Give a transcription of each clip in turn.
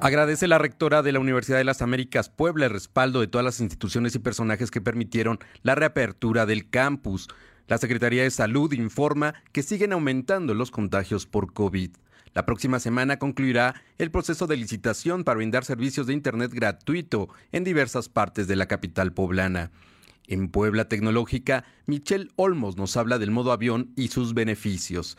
Agradece la rectora de la Universidad de las Américas Puebla el respaldo de todas las instituciones y personajes que permitieron la reapertura del campus. La Secretaría de Salud informa que siguen aumentando los contagios por COVID. La próxima semana concluirá el proceso de licitación para brindar servicios de Internet gratuito en diversas partes de la capital poblana. En Puebla Tecnológica, Michelle Olmos nos habla del modo avión y sus beneficios.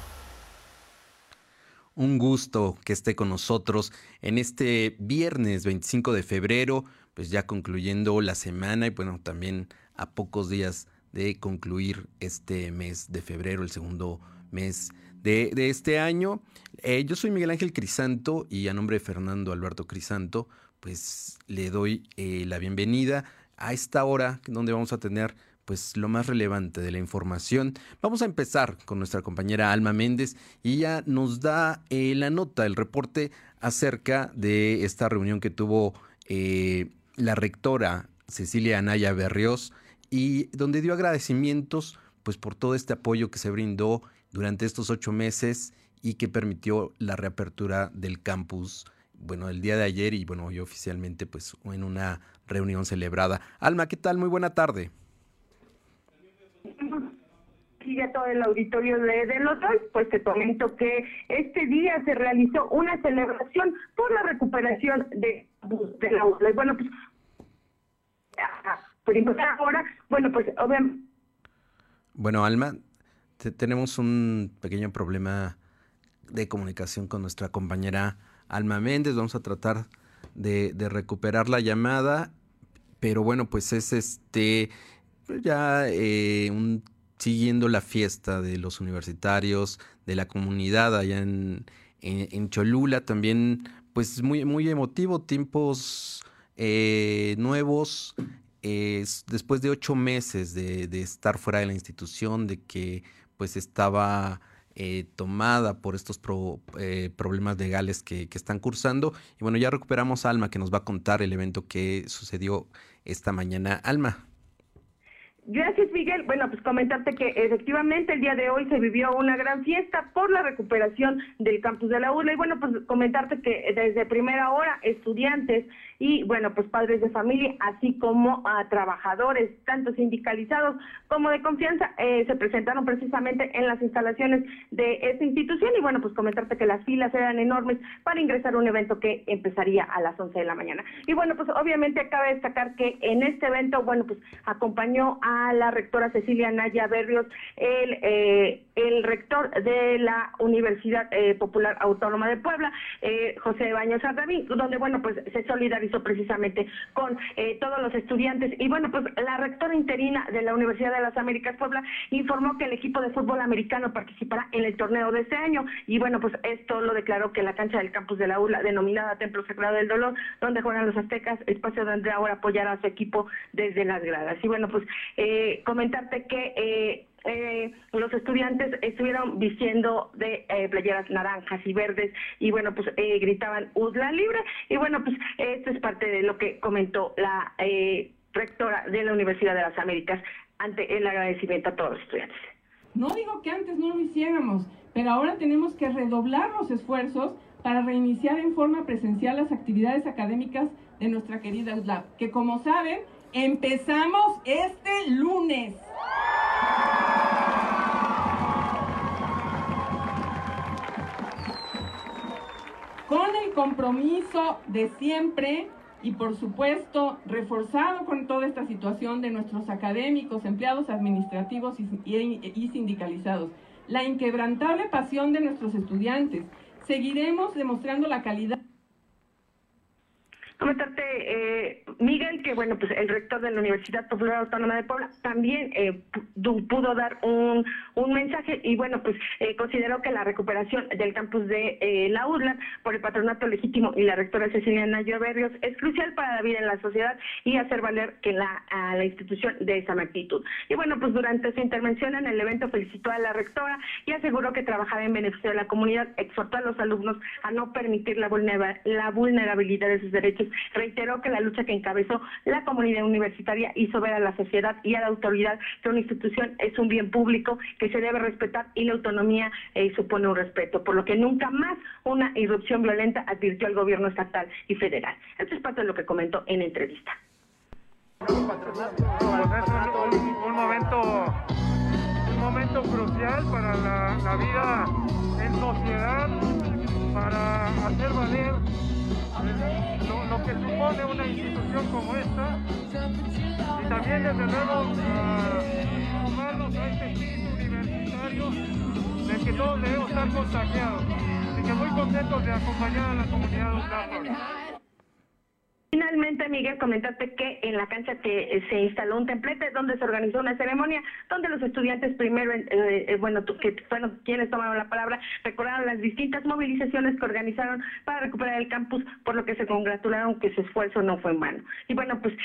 Un gusto que esté con nosotros en este viernes 25 de febrero, pues ya concluyendo la semana y bueno, también a pocos días de concluir este mes de febrero, el segundo mes de, este año. Eh, yo soy Miguel Ángel Crisanto y a nombre de Fernando Alberto Crisanto, pues le doy eh, la bienvenida a esta hora donde vamos a tener pues lo más relevante de la información. Vamos a empezar con nuestra compañera Alma Méndez y ella nos da eh, la nota, el reporte acerca de esta reunión que tuvo eh, la rectora Cecilia Anaya Berrios y donde dio agradecimientos pues por todo este apoyo que se brindó durante estos ocho meses y que permitió la reapertura del campus bueno, el día de ayer y bueno, hoy oficialmente pues en una reunión celebrada. Alma, ¿qué tal? Muy buena tarde sigue todo el auditorio de, de los dos, pues te comento que este día se realizó una celebración por la recuperación de, de la ULA. Bueno, pues ahora, bueno, pues obviamente. Bueno, Alma, tenemos un pequeño problema de comunicación con nuestra compañera Alma Méndez. Vamos a tratar de, de recuperar la llamada, pero bueno, pues es este ya eh, un, siguiendo la fiesta de los universitarios, de la comunidad allá en, en, Cholula, también pues muy, muy emotivo, tiempos eh, nuevos, después de ocho meses de, estar fuera de la institución, de que pues estaba eh, tomada por estos problemas legales que, que, están cursando. Y bueno, ya recuperamos a Alma que nos va a contar el evento que sucedió esta mañana. Alma. Gracias, Miguel. Bueno, pues comentarte que efectivamente el día de hoy se vivió una gran fiesta por la recuperación del campus de la URLA. Y bueno, pues comentarte que desde primera hora estudiantes y bueno, pues padres de familia, así como a trabajadores, tanto sindicalizados como de confianza, eh, se presentaron precisamente en las instalaciones de esta institución. Y bueno, pues comentarte que las filas eran enormes para ingresar a un evento que empezaría a las 11 de la mañana. Y bueno, pues obviamente cabe destacar que en este evento, bueno, pues acompañó a la rectora Cecilia Naya Berrios, el, eh, rector de la Universidad eh, Popular Autónoma de Puebla, José Baños Ardavín, donde, bueno, pues se solidarizó precisamente con todos los estudiantes. Y bueno, pues la rectora interina de la Universidad de las Américas Puebla informó que el equipo de fútbol americano participará en el torneo de este año. Y bueno, pues esto lo declaró que la cancha del campus de la ULA, denominada Templo Sagrado del Dolor, donde juegan los aztecas, espacio donde ahora apoyará a su equipo desde las gradas. Y bueno, pues eh, comentarte que eh, eh, los estudiantes estuvieron vistiendo de playeras naranjas y verdes y bueno pues gritaban UDLA libre y bueno pues esto es parte de lo que comentó la rectora de la Universidad de las Américas ante el agradecimiento a todos los estudiantes. No digo que antes no lo hiciéramos, pero ahora tenemos que redoblar los esfuerzos para reiniciar en forma presencial las actividades académicas de nuestra querida UDLA, que como saben Empezamos este lunes. Con el compromiso de siempre y por supuesto reforzado con toda esta situación de nuestros académicos, empleados administrativos y, sindicalizados, la inquebrantable pasión de nuestros estudiantes, seguiremos demostrando la calidad Comentarte, eh, Miguel, que bueno, pues el rector de la Universidad Popular Autónoma de Puebla también eh, pudo dar un, un mensaje y bueno, pues eh, consideró que la recuperación del campus de eh, la URLA por el patronato legítimo y la rectora Cecilia Nayo Berrios es crucial para la vida en la sociedad y hacer valer que la, a la institución de esa magnitud. Y bueno, pues durante su intervención en el evento felicitó a la rectora y aseguró que trabajará en beneficio de la comunidad, exhortó a los alumnos a no permitir la, la vulnerabilidad de sus derechos reiteró que la lucha que encabezó la comunidad universitaria hizo ver a la sociedad y a la autoridad que una institución es un bien público que se debe respetar y la autonomía eh, supone un respeto, por lo que nunca más una irrupción violenta advirtió al gobierno estatal y federal. Esto es parte de lo que comentó en entrevista. un, momento crucial para la vida en sociedad, para hacer valer que supone una institución como esta y también desde luego sumarnos a este espíritu universitario del que todos debemos estar contagiados. Así que muy contentos de acompañar a la comunidad de Finalmente, Miguel, comentaste que en la cancha que eh, se instaló un templete donde se organizó una ceremonia donde los estudiantes primero, eh, eh, bueno, que fueron quienes tomaron la palabra, recordaron las distintas movilizaciones que organizaron para recuperar el campus, por lo que se congratularon que su esfuerzo no fue en vano. Y bueno, pues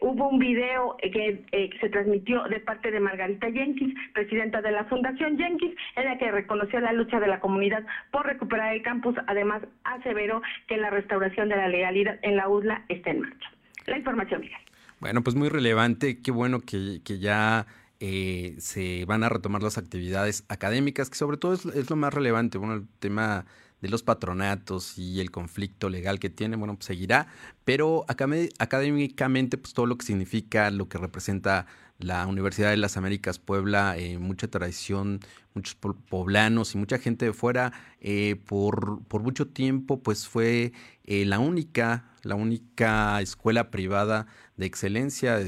hubo un video que, se transmitió de parte de Margarita Jenkins, presidenta de la Fundación Jenkins, en la que reconoció la lucha de la comunidad por recuperar el campus. Además, aseveró que la restauración de la legalidad en la USLA está en marcha. La información, Miguel. Bueno, pues muy relevante, qué bueno que, ya eh, se van a retomar las actividades académicas, que sobre todo es, lo más relevante, bueno, el tema de los patronatos y el conflicto legal que tiene, bueno, pues seguirá, pero académicamente, pues todo lo que significa, lo que representa la Universidad de las Américas Puebla, eh, mucha tradición, muchos poblanos y mucha gente de fuera, eh, por, por, mucho tiempo, pues fue eh, la única, la única escuela privada de excelencia.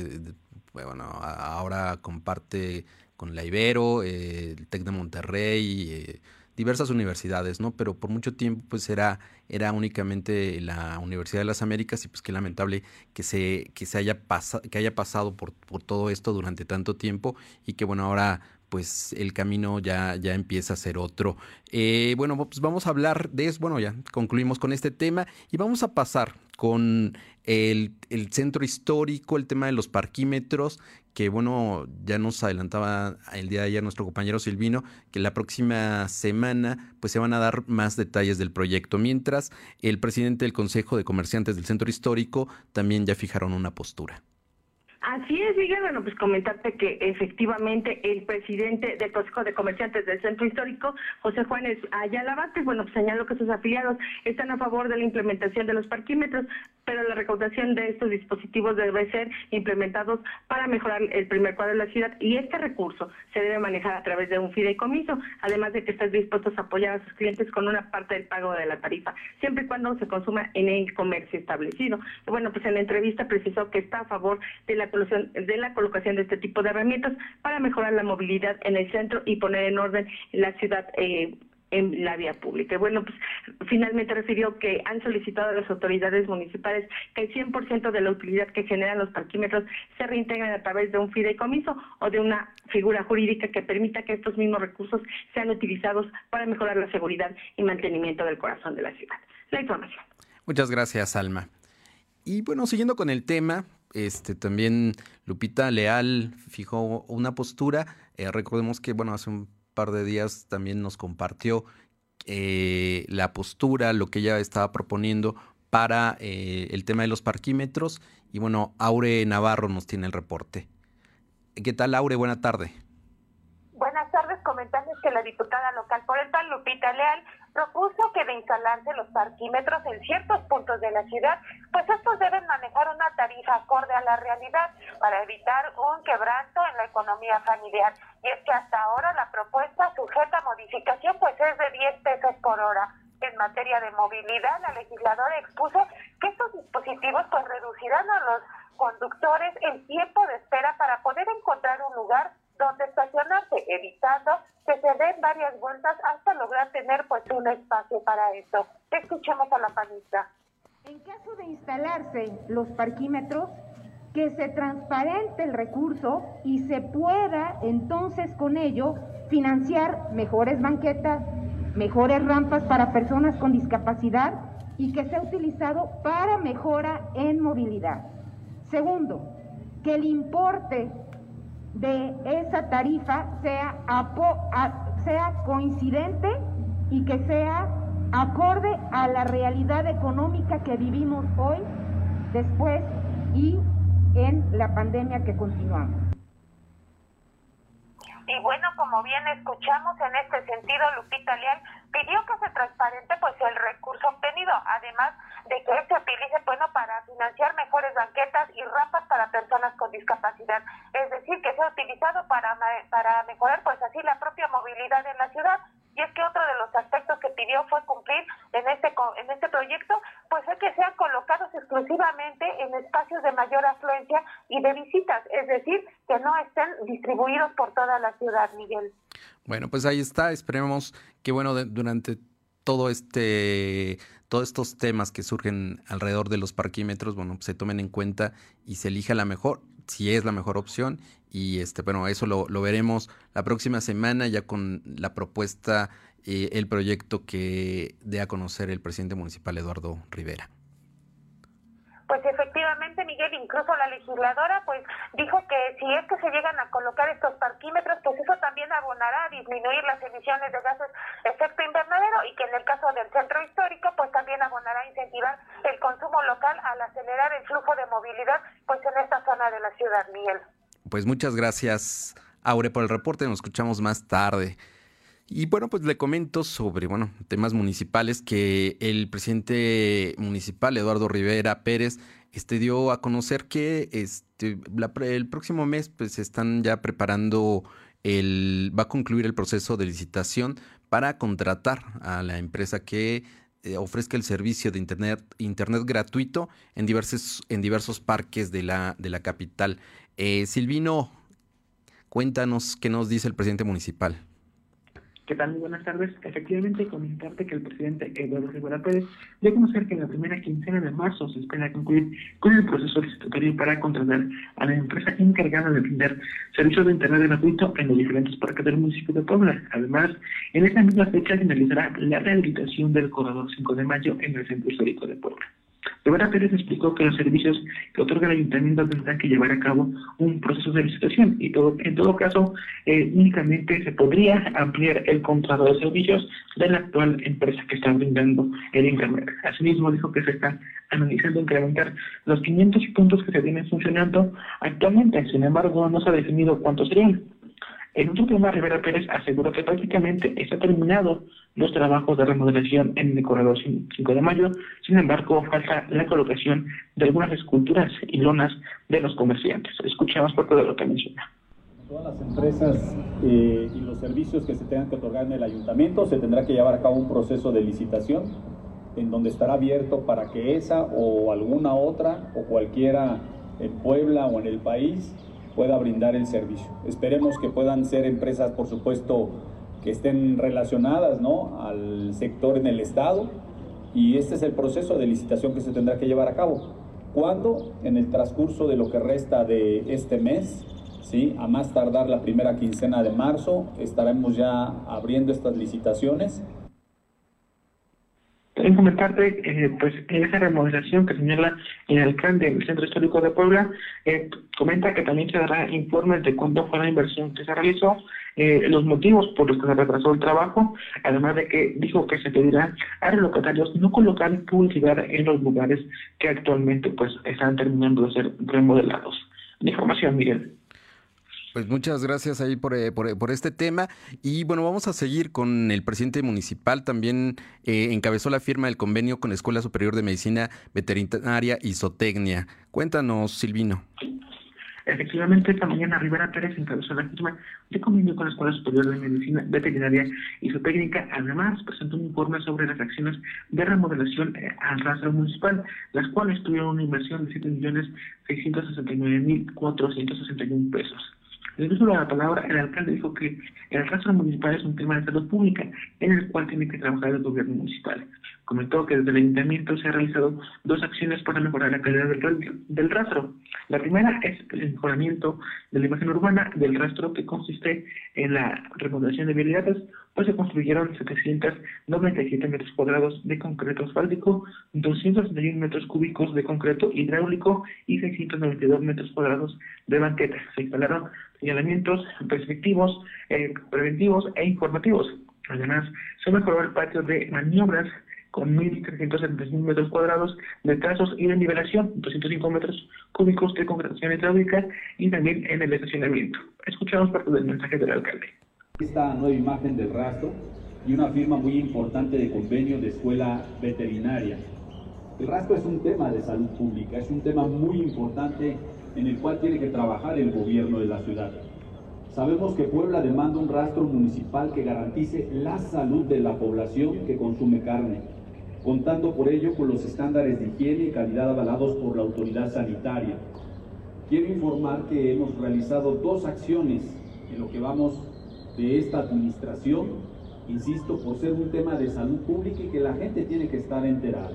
bueno, ahora comparte con la Ibero, el TEC de Monterrey, diversas universidades, ¿no? Pero por mucho tiempo pues era, era únicamente la Universidad de las Américas y pues qué lamentable que se, que se haya, pasado que haya pasado por, por todo esto durante tanto tiempo y que bueno, ahora pues el camino ya, ya empieza a ser otro. Eh, bueno, pues vamos a hablar de eso. Bueno, ya concluimos con este tema y vamos a pasar con el, centro histórico, el tema de los parquímetros, que bueno, ya nos adelantaba el día de ayer nuestro compañero Silvino, que la próxima semana pues se van a dar más detalles del proyecto, mientras el presidente del Consejo de Comerciantes del Centro Histórico también ya fijaron una postura. Así es, Miguel. Bueno, pues comentarte que efectivamente el presidente del Consejo de Comerciantes del Centro Histórico, José Juárez Ayala Vázquez, bueno, señaló que sus afiliados están a favor de la implementación de los parquímetros, pero la recaudación de estos dispositivos debe ser implementados para mejorar el primer cuadro de la ciudad y este recurso se debe manejar a través de un fideicomiso, además de que están dispuestos a apoyar a sus clientes con una parte del pago de la tarifa, siempre y cuando se consuma en el comercio establecido. bueno, pues en la entrevista precisó que está a favor de la de la colocación de este tipo de herramientas para mejorar la movilidad en el centro y poner en orden la ciudad eh, en la vía pública. Bueno, pues finalmente refirió que han solicitado a las autoridades municipales que el 100% de la utilidad que generan los parquímetros se reintegren a través de un fideicomiso o de una figura jurídica que permita que estos mismos recursos sean utilizados para mejorar la seguridad y mantenimiento del corazón de la ciudad. La información. Muchas gracias, Alma. Y bueno, siguiendo con el tema, este, también Lupita Leal fijó una postura. Eh, recordemos que, bueno, hace un de días también nos compartió eh, la postura, lo que ella estaba proponiendo para eh, el tema de los parquímetros. Y bueno, Aure Navarro nos tiene el reporte. ¿Qué tal, Aure? Buena tarde. Buenas tardes, comentarles que la diputada local por el PAN, Lupita Leal, propuso que de instalarse los parquímetros en ciertos puntos de la ciudad, pues estos deben manejar una tarifa acorde a la realidad para evitar un quebranto en la economía familiar. Y es que hasta ahora la propuesta sujeta a modificación pues es de 10 pesos por hora. En materia de movilidad, la legisladora expuso que estos dispositivos pues reducirán a los conductores el tiempo de espera para poder encontrar un lugar donde estacionarse, evitando que se den varias vueltas hasta lograr tener pues un espacio para eso. Escuchemos a la panista. En caso de instalarse los parquímetros, que se transparente el recurso y se pueda entonces con ello financiar mejores banquetas, mejores rampas para personas con discapacidad y que sea utilizado para mejora en movilidad. Segundo, que el importe de esa tarifa sea, sea coincidente y que sea acorde a la realidad económica que vivimos hoy, después y en la pandemia que continuamos. Y bueno, como bien escuchamos en este sentido, Lupita Leal pidió que se transparente pues el recurso obtenido, además de que se utilice bueno para financiar mejores banquetas y rampas para personas con discapacidad, es decir, que sea utilizado para para mejorar pues así la propia movilidad en la ciudad. Y es que otro de los aspectos que pidió fue cumplir en este en este proyecto, pues es que sean colocados exclusivamente en espacios de mayor afluencia y de visitas, es decir, que no estén distribuidos por toda la ciudad, Miguel. Bueno, pues ahí está. Esperemos que, bueno, durante todo este, todos estos temas que surgen alrededor de los parquímetros, bueno, se tomen en cuenta y se elija la mejor, si es la mejor opción. Y este, bueno, eso lo, veremos la próxima semana ya con la propuesta, eh, el proyecto que dé a conocer el presidente municipal Eduardo Rivera. Pues efectivamente, Miguel, incluso la legisladora pues dijo que si es que se llegan a colocar estos parquímetros, pues eso también abonará a disminuir las emisiones de gases efecto invernadero y que en el caso del centro histórico pues también abonará a incentivar el consumo local al acelerar el flujo de movilidad pues en esta zona de la ciudad, Miguel. Pues muchas gracias, Aure, por el reporte. Nos escuchamos más tarde. Y bueno, pues le comento sobre, bueno, temas municipales que el presidente municipal, Eduardo Rivera Pérez, este dio a conocer que este, el próximo mes pues están ya preparando el, va a concluir el proceso de licitación para contratar a la empresa que eh, ofrezca el servicio de internet, internet gratuito en diversos, en diversos parques de la, de la capital. Eh, Silvino, cuéntanos qué nos dice el presidente municipal. ¿Qué tal? Muy buenas tardes. Efectivamente, comentarte que el presidente Eduardo Rivera Pérez dio a conocer que en la primera quincena de marzo se espera concluir con el proceso licitatorio para contratar a la empresa encargada de brindar servicios de Internet gratuito en los diferentes parques del municipio de Puebla. Además, en esta misma fecha finalizará la rehabilitación del corredor 5 de mayo en el centro histórico de Puebla. Rivera Pérez explicó que los servicios que otorga el ayuntamiento tendrán que llevar a cabo un proceso de licitación y todo, en todo caso eh, únicamente se podría ampliar el contrato de servicios de la actual empresa que está brindando el Internet. Asimismo dijo que se está analizando incrementar los 500 puntos que se tienen funcionando actualmente, sin embargo no se ha definido cuántos serían. En otro tema, Rivera Pérez aseguró que prácticamente está terminado los trabajos de remodelación en el corredor 5 de mayo, sin embargo, falta la colocación de algunas esculturas y lonas de los comerciantes. Escuchemos poco de lo que menciona. Todas las empresas eh, y los servicios que se tengan que otorgar en el ayuntamiento se tendrá que llevar a cabo un proceso de licitación en donde estará abierto para que esa o alguna otra o cualquiera en Puebla o en el país pueda brindar el servicio. Esperemos que puedan ser empresas, por supuesto, que estén relacionadas ¿no? al sector en el Estado y este es el proceso de licitación que se tendrá que llevar a cabo. ¿Cuándo? En el transcurso de lo que resta de este mes, ¿sí? a más tardar la primera quincena de marzo, estaremos ya abriendo estas licitaciones en comentarte, eh, pues, esa remodelación que señala el alcalde del Centro Histórico de Puebla, eh, comenta que también se dará informes de cuánto fue la inversión que se realizó, eh, los motivos por los que se retrasó el trabajo, además de que dijo que se pedirá a los locatarios no colocar publicidad en los lugares que actualmente pues están terminando de ser remodelados. información, Miguel. Pues muchas gracias ahí por, eh, por, por, este tema. Y bueno, vamos a seguir con el presidente municipal. También eh, encabezó la firma del convenio con la Escuela Superior de Medicina Veterinaria y Zootecnia. Cuéntanos, Silvino. Efectivamente, esta mañana Rivera Pérez encabezó la firma de convenio con la Escuela Superior de Medicina Veterinaria y Zootécnica. Además, presentó un informe sobre las acciones de remodelación eh, al rastro municipal, las cuales tuvieron una inversión de 7.669.461 pesos. En el uso de la palabra, el alcalde dijo que el rastro municipal es un tema de salud pública en el cual tiene que trabajar el gobierno municipal. Comentó que desde el ayuntamiento se han realizado dos acciones para mejorar la calidad del, del rastro. La primera es el mejoramiento de la imagen urbana del rastro que consiste en la remodelación de vialidades, pues se construyeron 797 metros cuadrados de concreto asfáltico, 261 metros cúbicos de concreto hidráulico y 692 metros cuadrados de banquetas. Se instalaron señalamientos perspectivos, eh, preventivos e informativos. Además, se mejoró el patio de maniobras con 1.375 metros cuadrados de trazos y de nivelación, 205 metros cúbicos de concreción hidráulica y también en el estacionamiento. Escuchamos parte del mensaje del alcalde. Esta nueva imagen del rastro y una firma muy importante de convenio de escuela veterinaria. El rastro es un tema de salud pública, es un tema muy importante en el cual tiene que trabajar el gobierno de la ciudad. Sabemos que Puebla demanda un rastro municipal que garantice la salud de la población que consume carne, contando por ello con los estándares de higiene y calidad avalados por la autoridad sanitaria. Quiero informar que hemos realizado dos acciones en lo que vamos de esta administración, insisto, por ser un tema de salud pública y que la gente tiene que estar enterada.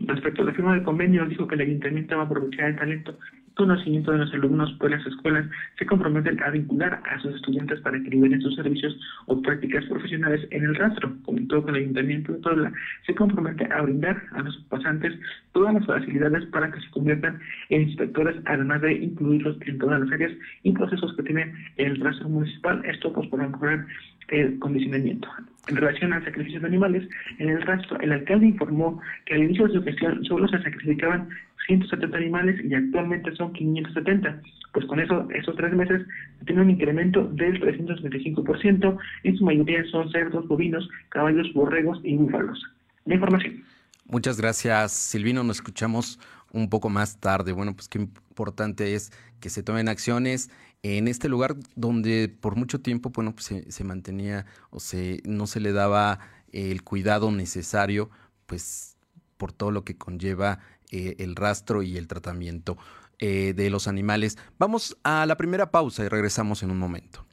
Respecto a la firma del convenio, dijo que el ayuntamiento va a aprovechar el talento conocimiento de los alumnos por las escuelas se comprometen a vincular a sus estudiantes para que liberen sus servicios o prácticas profesionales en el rastro. Comentó que el Ayuntamiento de Puebla se compromete a brindar a los pasantes todas las facilidades para que se conviertan en inspectores, además de incluirlos en todas las áreas y procesos que tiene el rastro municipal. Esto pues para mejorar el condicionamiento. En relación al sacrificio de animales, en el rastro, el alcalde informó que al inicio de su gestión solo se sacrificaban 170 animales y actualmente son 570. Pues con eso, esos tres meses tiene un incremento del 375%, en su mayoría son cerdos, bovinos, caballos, borregos y búfalos. La información. Muchas gracias, Silvino. Nos escuchamos un poco más tarde. Bueno, pues qué importante es que se tomen acciones en este lugar donde por mucho tiempo, bueno, pues se, mantenía o se no se le daba el cuidado necesario, pues por todo lo que conlleva eh, el rastro y el tratamiento eh, de los animales. Vamos a la primera pausa y regresamos en un momento.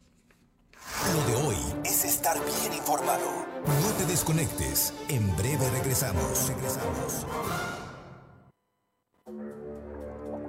Lo de hoy es estar bien informado. No te desconectes. En breve regresamos. Regresamos.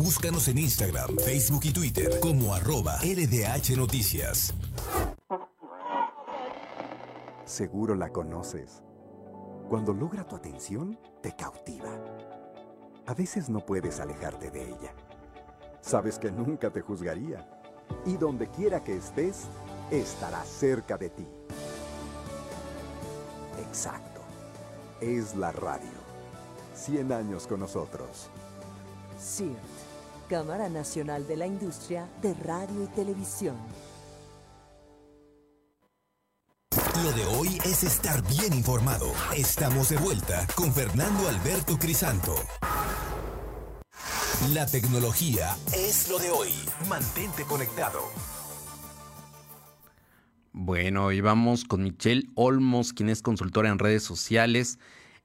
Búscanos en Instagram, Facebook y Twitter como arroba LDH Noticias. Seguro la conoces. Cuando logra tu atención, te cautiva a veces no puedes alejarte de ella. Sabes que nunca te juzgaría y donde quiera que estés, estará cerca de ti. Exacto. Es la radio. 100 años con nosotros. CIRT, Cámara Nacional de la Industria de Radio y Televisión. Lo de hoy es estar bien informado. Estamos de vuelta con Fernando Alberto Crisanto. La tecnología es lo de hoy. Mantente conectado. Bueno, y vamos con Michelle Olmos, quien es consultora en redes sociales.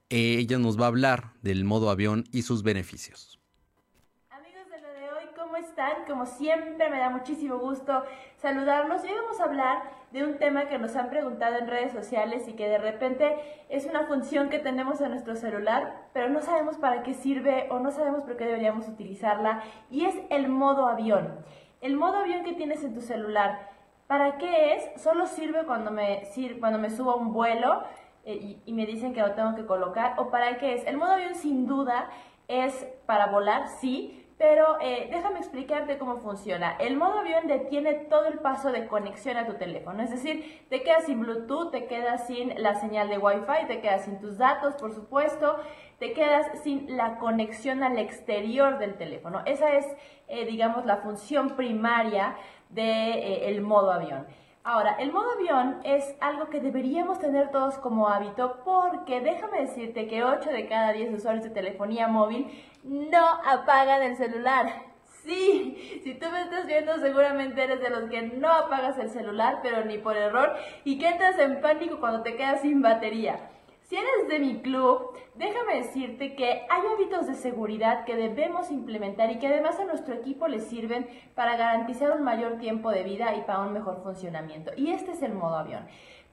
ella nos va a hablar del modo avión y sus beneficios. Amigos de lo de hoy, ¿cómo Como siempre, me da muchísimo gusto saludarlos. Hoy vamos a hablar de un tema que nos han preguntado en redes sociales y que de repente es una función que tenemos en nuestro celular, pero no sabemos para qué sirve o no sabemos por qué deberíamos utilizarla, y es el modo avión. El modo avión que tienes en tu celular, ¿para qué es? Solo sirve cuando me, cuando me subo a un vuelo eh, y me dicen que lo tengo que colocar, o para qué es. El modo avión sin duda es para volar, sí, pero eh, déjame explicarte cómo funciona. El modo avión detiene todo el paso de conexión a tu teléfono. Es decir, te quedas sin Bluetooth, te quedas sin la señal de Wi-Fi, te quedas sin tus datos, por supuesto, te quedas sin la conexión al exterior del teléfono. Esa es, eh, digamos, la función primaria de el modo avión. Ahora, el modo avión es algo que deberíamos tener todos como hábito porque déjame decirte que 8 de cada 10 usuarios de telefonía móvil no apagan el celular. Sí, si tú me estás viendo seguramente eres de los que no apagas el celular, pero ni por error, y que entras en pánico cuando te quedas sin batería. Si eres de mi club, déjame decirte que hay hábitos de seguridad que debemos implementar y que además a nuestro equipo le sirven para garantizar un mayor tiempo de vida y para un mejor funcionamiento. Y este es el modo avión.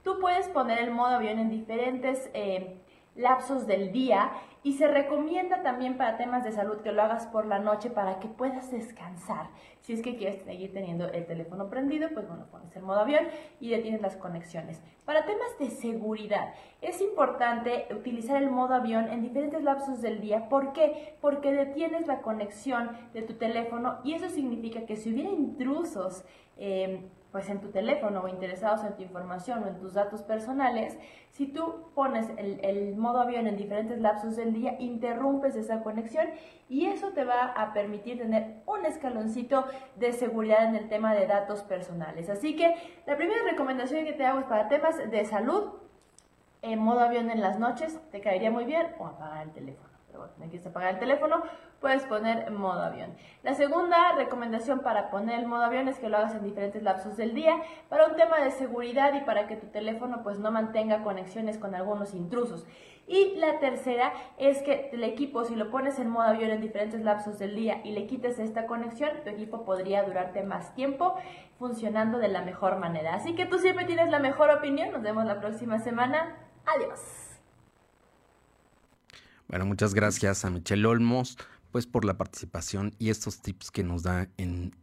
Tú puedes poner el modo avión en diferentes eh, lapsos del día y se recomienda también para temas de salud que lo hagas por la noche para que puedas descansar. Si es que quieres seguir teniendo el teléfono prendido, pues bueno, pones el modo avión y detienes las conexiones. Para temas de seguridad, es importante utilizar el modo avión en diferentes lapsos del día. ¿Por qué? Porque detienes la conexión de tu teléfono y eso significa que si hubiera intrusos, eh, pues en tu teléfono o interesados en tu información o en tus datos personales, si tú pones el, modo avión en diferentes lapsos del día, interrumpes esa conexión y eso te va a permitir tener un escaloncito de seguridad en el tema de datos personales. Así que la primera recomendación que te hago es para temas de salud, en modo avión en las noches, te caería muy bien o apagar el teléfono bueno, quieres apagar el teléfono, puedes poner modo avión. La segunda recomendación para poner el modo avión es que lo hagas en diferentes lapsos del día para un tema de seguridad y para que tu teléfono pues no mantenga conexiones con algunos intrusos. Y la tercera es que el equipo, si lo pones en modo avión en diferentes lapsos del día y le quites esta conexión, tu equipo podría durarte más tiempo funcionando de la mejor manera. Así que tú siempre tienes la mejor opinión. Nos vemos la próxima semana. Adiós. Bueno, muchas gracias a Michelle Olmos pues por la participación y estos tips que nos da en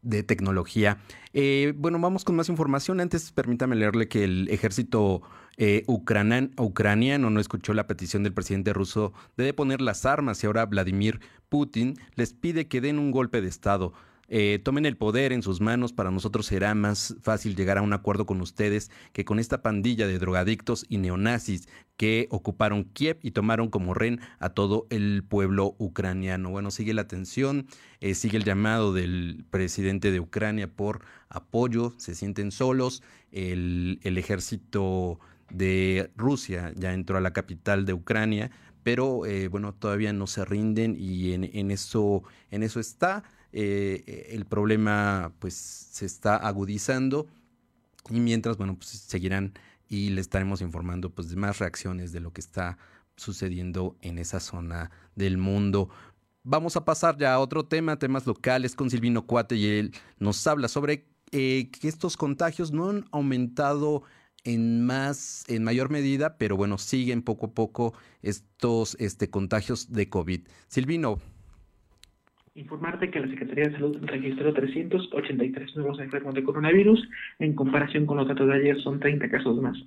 de tecnología. Eh, bueno, vamos con más información. Antes, permítame leerle que el ejército eh, ucraniano no escuchó la petición del presidente ruso de deponer las armas y ahora Vladimir Putin les pide que den un golpe de Estado. Eh, tomen el poder en sus manos, para nosotros será más fácil llegar a un acuerdo con ustedes que con esta pandilla de drogadictos y neonazis que ocuparon Kiev y tomaron como rehén a todo el pueblo ucraniano. Bueno, sigue la tensión, eh, sigue el llamado del presidente de Ucrania por apoyo, se sienten solos, el, ejército de Rusia ya entró a la capital de Ucrania, pero eh, bueno, todavía no se rinden y en, eso, en eso está. Eh, el problema pues se está agudizando y mientras, bueno, pues seguirán y le estaremos informando pues de más reacciones de lo que está sucediendo en esa zona del mundo. Vamos a pasar ya a otro tema, temas locales con Silvino Cuate y él nos habla sobre eh, que estos contagios no han aumentado en más, en mayor medida, pero bueno, siguen poco a poco estos este, contagios de COVID. Silvino, Informarte que la Secretaría de Salud registró 383 nuevos enfermos de coronavirus. En comparación con los datos de ayer, son 30 casos más.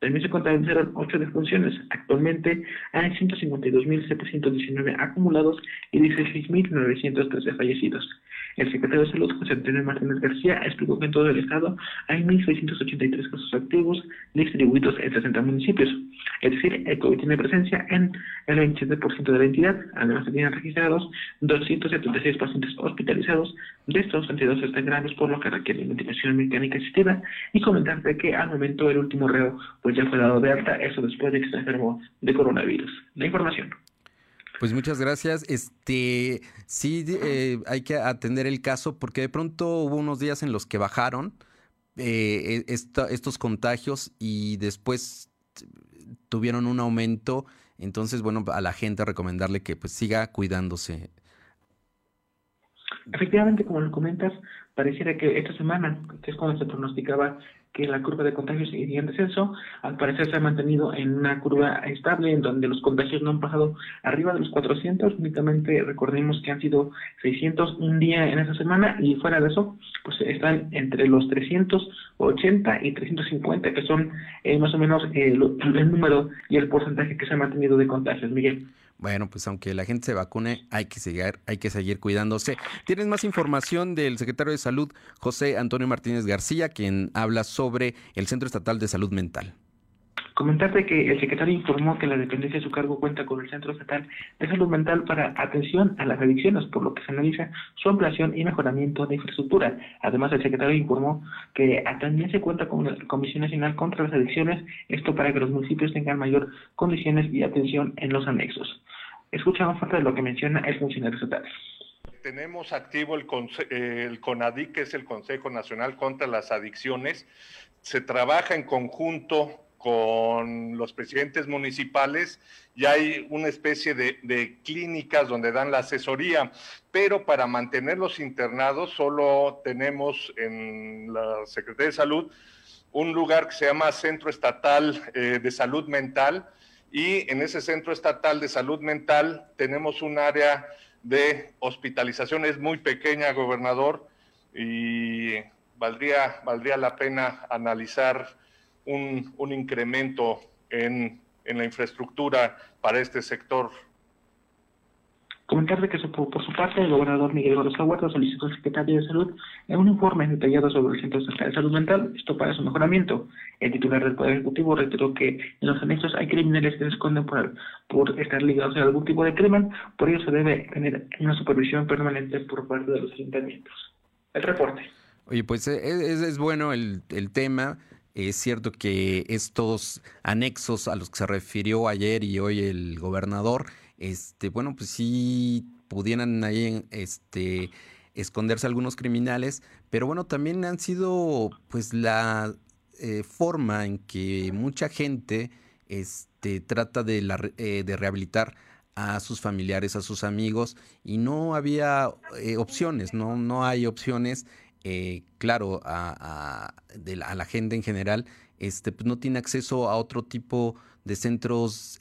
También se contabilizaron 8 defunciones. Actualmente hay 152.719 acumulados y 16.913 fallecidos. El secretario de Salud, José Antonio Martínez García, explicó que en todo el estado hay 1.683 casos activos distribuidos en 60 municipios. Es decir, el COVID tiene presencia en el 27% de la entidad. Además, se tienen registrados 276 pacientes hospitalizados. De estos, 22 están graves, por lo que requieren ventilación mecánica asistida. Y comentarte que al momento el último reo pues ya fue dado de alta, eso después de que se enfermó de coronavirus. La información. Pues muchas gracias. Este, sí, eh, hay que atender el caso porque de pronto hubo unos días en los que bajaron eh, e, estos contagios y después tuvieron un aumento. Entonces, bueno, a la gente recomendarle que pues siga cuidándose. Efectivamente, como lo comentas, pareciera que esta semana, que es cuando se pronosticaba que la curva de contagios iría en descenso. Al parecer se ha mantenido en una curva estable en donde los contagios no han pasado arriba de los 400. Únicamente recordemos que han sido 600 un día en esa semana y fuera de eso, pues están entre los 380 y 350, que son eh, más o menos eh, el número y el porcentaje que se ha mantenido de contagios, Miguel. Bueno, pues aunque la gente se vacune, hay que seguir, hay que seguir cuidándose. Tienes más información del secretario de Salud, José Antonio Martínez García, quien habla sobre el Centro Estatal de Salud Mental. Comentarte que el secretario informó que la dependencia de su cargo cuenta con el Centro Estatal de Salud Mental para atención a las adicciones, por lo que se analiza su ampliación y mejoramiento de infraestructura. Además, el secretario informó que también se cuenta con la Comisión Nacional contra las Adicciones, esto para que los municipios tengan mayor condiciones y atención en los anexos. Escuchamos parte de lo que menciona el funcionario estatal. Tenemos activo el, el CONADIC, que es el Consejo Nacional contra las Adicciones. Se trabaja en conjunto con los presidentes municipales y hay una especie de, clínicas donde dan la asesoría, pero para mantenerlos internados solo tenemos en la Secretaría de Salud un lugar que se llama Centro Estatal eh, de Salud Mental y en ese Centro Estatal de Salud Mental tenemos un área de hospitalización, es muy pequeña, gobernador, y valdría, valdría la pena analizar un, un incremento en, en, la infraestructura para este sector. Comentarle que por, su parte el gobernador Miguel Gorosca Huerta solicitó al secretario de Salud un informe detallado sobre el Centro de Salud Mental, esto para su mejoramiento. El titular del Poder Ejecutivo reiteró que en los anexos hay criminales que se esconden por, por estar ligados a algún tipo de crimen, por ello se debe tener una supervisión permanente por parte de los ayuntamientos. El reporte. Oye, pues eh, es, es bueno el, el tema. Es cierto que estos anexos a los que se refirió ayer y hoy el gobernador, este, bueno, pues sí pudieran ahí este, esconderse algunos criminales, pero bueno, también han sido pues la eh, forma en que mucha gente este, trata de, la, eh, de rehabilitar a sus familiares, a sus amigos, y no había eh, opciones, no, no hay opciones claro, a, la gente en general, este, pues no tiene acceso a otro tipo de centros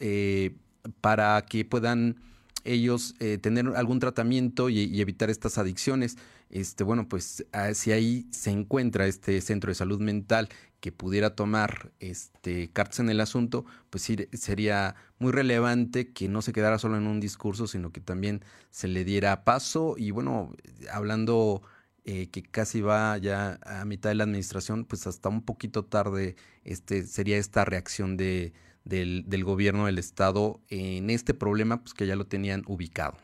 para que puedan ellos eh, tener algún tratamiento y, evitar estas adicciones. Este, bueno, pues ah, si ahí se encuentra este centro de salud mental que pudiera tomar este, cartas en el asunto, pues sería muy relevante que no se quedara solo en un discurso, sino que también se le diera paso. Y bueno, hablando eh, que casi va ya a mitad de la administración, pues hasta un poquito tarde este, sería esta reacción de, del, del gobierno del Estado en este problema, pues que ya lo tenían ubicado.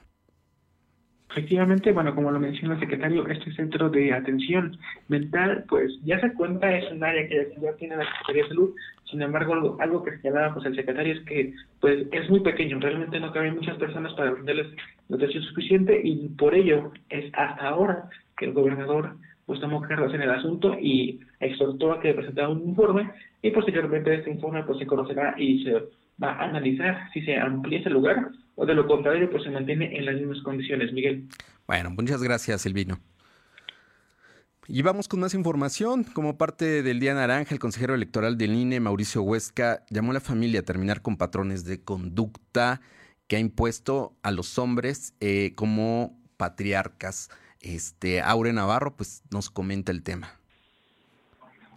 Efectivamente, bueno, como lo menciona el secretario, este centro de atención mental, pues ya se cuenta, es un área que ya tiene la Secretaría de Salud, sin embargo, algo, que señalaba pues, el secretario es que pues es muy pequeño, realmente no caben muchas personas para brindarles la atención suficiente y por ello es hasta ahora que el gobernador pues tomó cartas en el asunto y exhortó a que presentara un informe y posteriormente este informe pues se conocerá y se va a analizar si se amplía ese lugar o de lo contrario pues se mantiene en las mismas condiciones. Miguel. Bueno, muchas gracias Silvino. Y vamos con más información. Como parte del Día Naranja, el consejero electoral del INE, Mauricio Huesca, llamó a la familia a terminar con patrones de conducta que ha impuesto a los hombres eh, como patriarcas. Este, Aure Navarro, pues nos comenta el tema.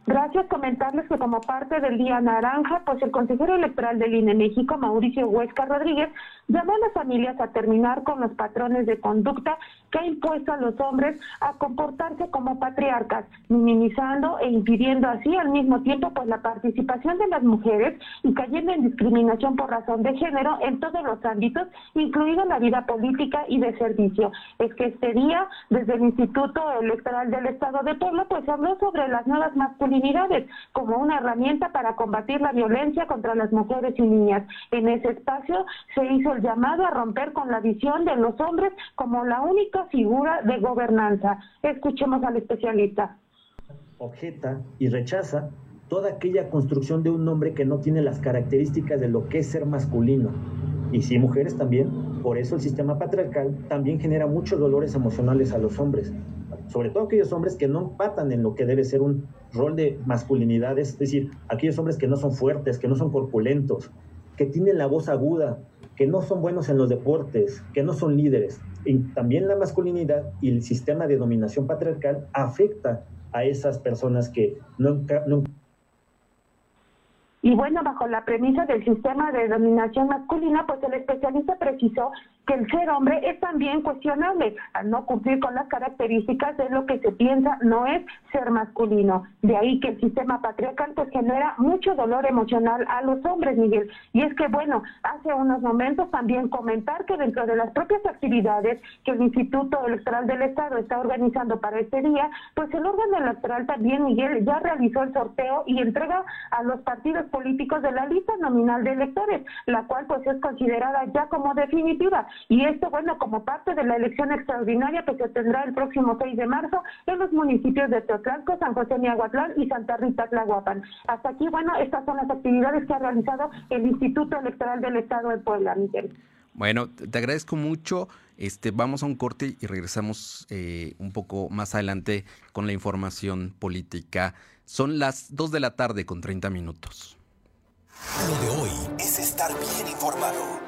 Gracias. Comentarles que como parte del Día Naranja, pues el consejero electoral del INE México, Mauricio Huesca Rodríguez, llamó a las familias a terminar con los patrones de conducta que ha impuesto a los hombres a comportarse como patriarcas, minimizando e impidiendo así al mismo tiempo pues la participación de las mujeres y cayendo en discriminación por razón de género en todos los ámbitos, incluida la vida política y de servicio. Es que este día, desde el Instituto Electoral del Estado de Puebla, pues habló sobre las nuevas masculinidades como una herramienta para combatir la violencia contra las mujeres y niñas. En ese espacio se hizo llamado a romper con la visión de los hombres como la única figura de gobernanza. Escuchemos al especialista. Objeta y rechaza toda aquella construcción de un hombre que no tiene las características de lo que es ser masculino. Y sí, mujeres también. Por eso el sistema patriarcal también genera muchos dolores emocionales a los hombres. Sobre todo aquellos hombres que no empatan en lo que debe ser un rol de masculinidad, es decir, aquellos hombres que no son fuertes, que no son corpulentos, que tienen la voz aguda, que no son buenos en los deportes, que no son líderes. Y también la masculinidad y el sistema de dominación patriarcal afecta a esas personas que nunca, y bueno, bajo la premisa del sistema de dominación masculina, pues el especialista precisó que el ser hombre es también cuestionable al no cumplir con las características de lo que se piensa no es ser masculino. De ahí que el sistema patriarcal pues genera mucho dolor emocional a los hombres, Miguel. Y es que bueno, hace unos momentos también comentar que dentro de las propias actividades que el Instituto Electoral del Estado está organizando para este día, pues el órgano electoral también, Miguel, ya realizó el sorteo y entrega a los partidos políticos de la lista nominal de electores, la cual pues es considerada ya como definitiva. Y esto, bueno, como parte de la elección extraordinaria que se tendrá el próximo 6 de marzo en los municipios de Teotlalco, San José Miahuatlán y Santa Rita Tlahuapan. Hasta aquí, bueno, estas son las actividades que ha realizado el Instituto Electoral del Estado de Puebla, Miguel. Bueno, te agradezco mucho. Este, vamos a un corte y regresamos eh, un poco más adelante con la información política. Son las 2 de la tarde con 30 minutos. Lo de hoy es estar bien informado.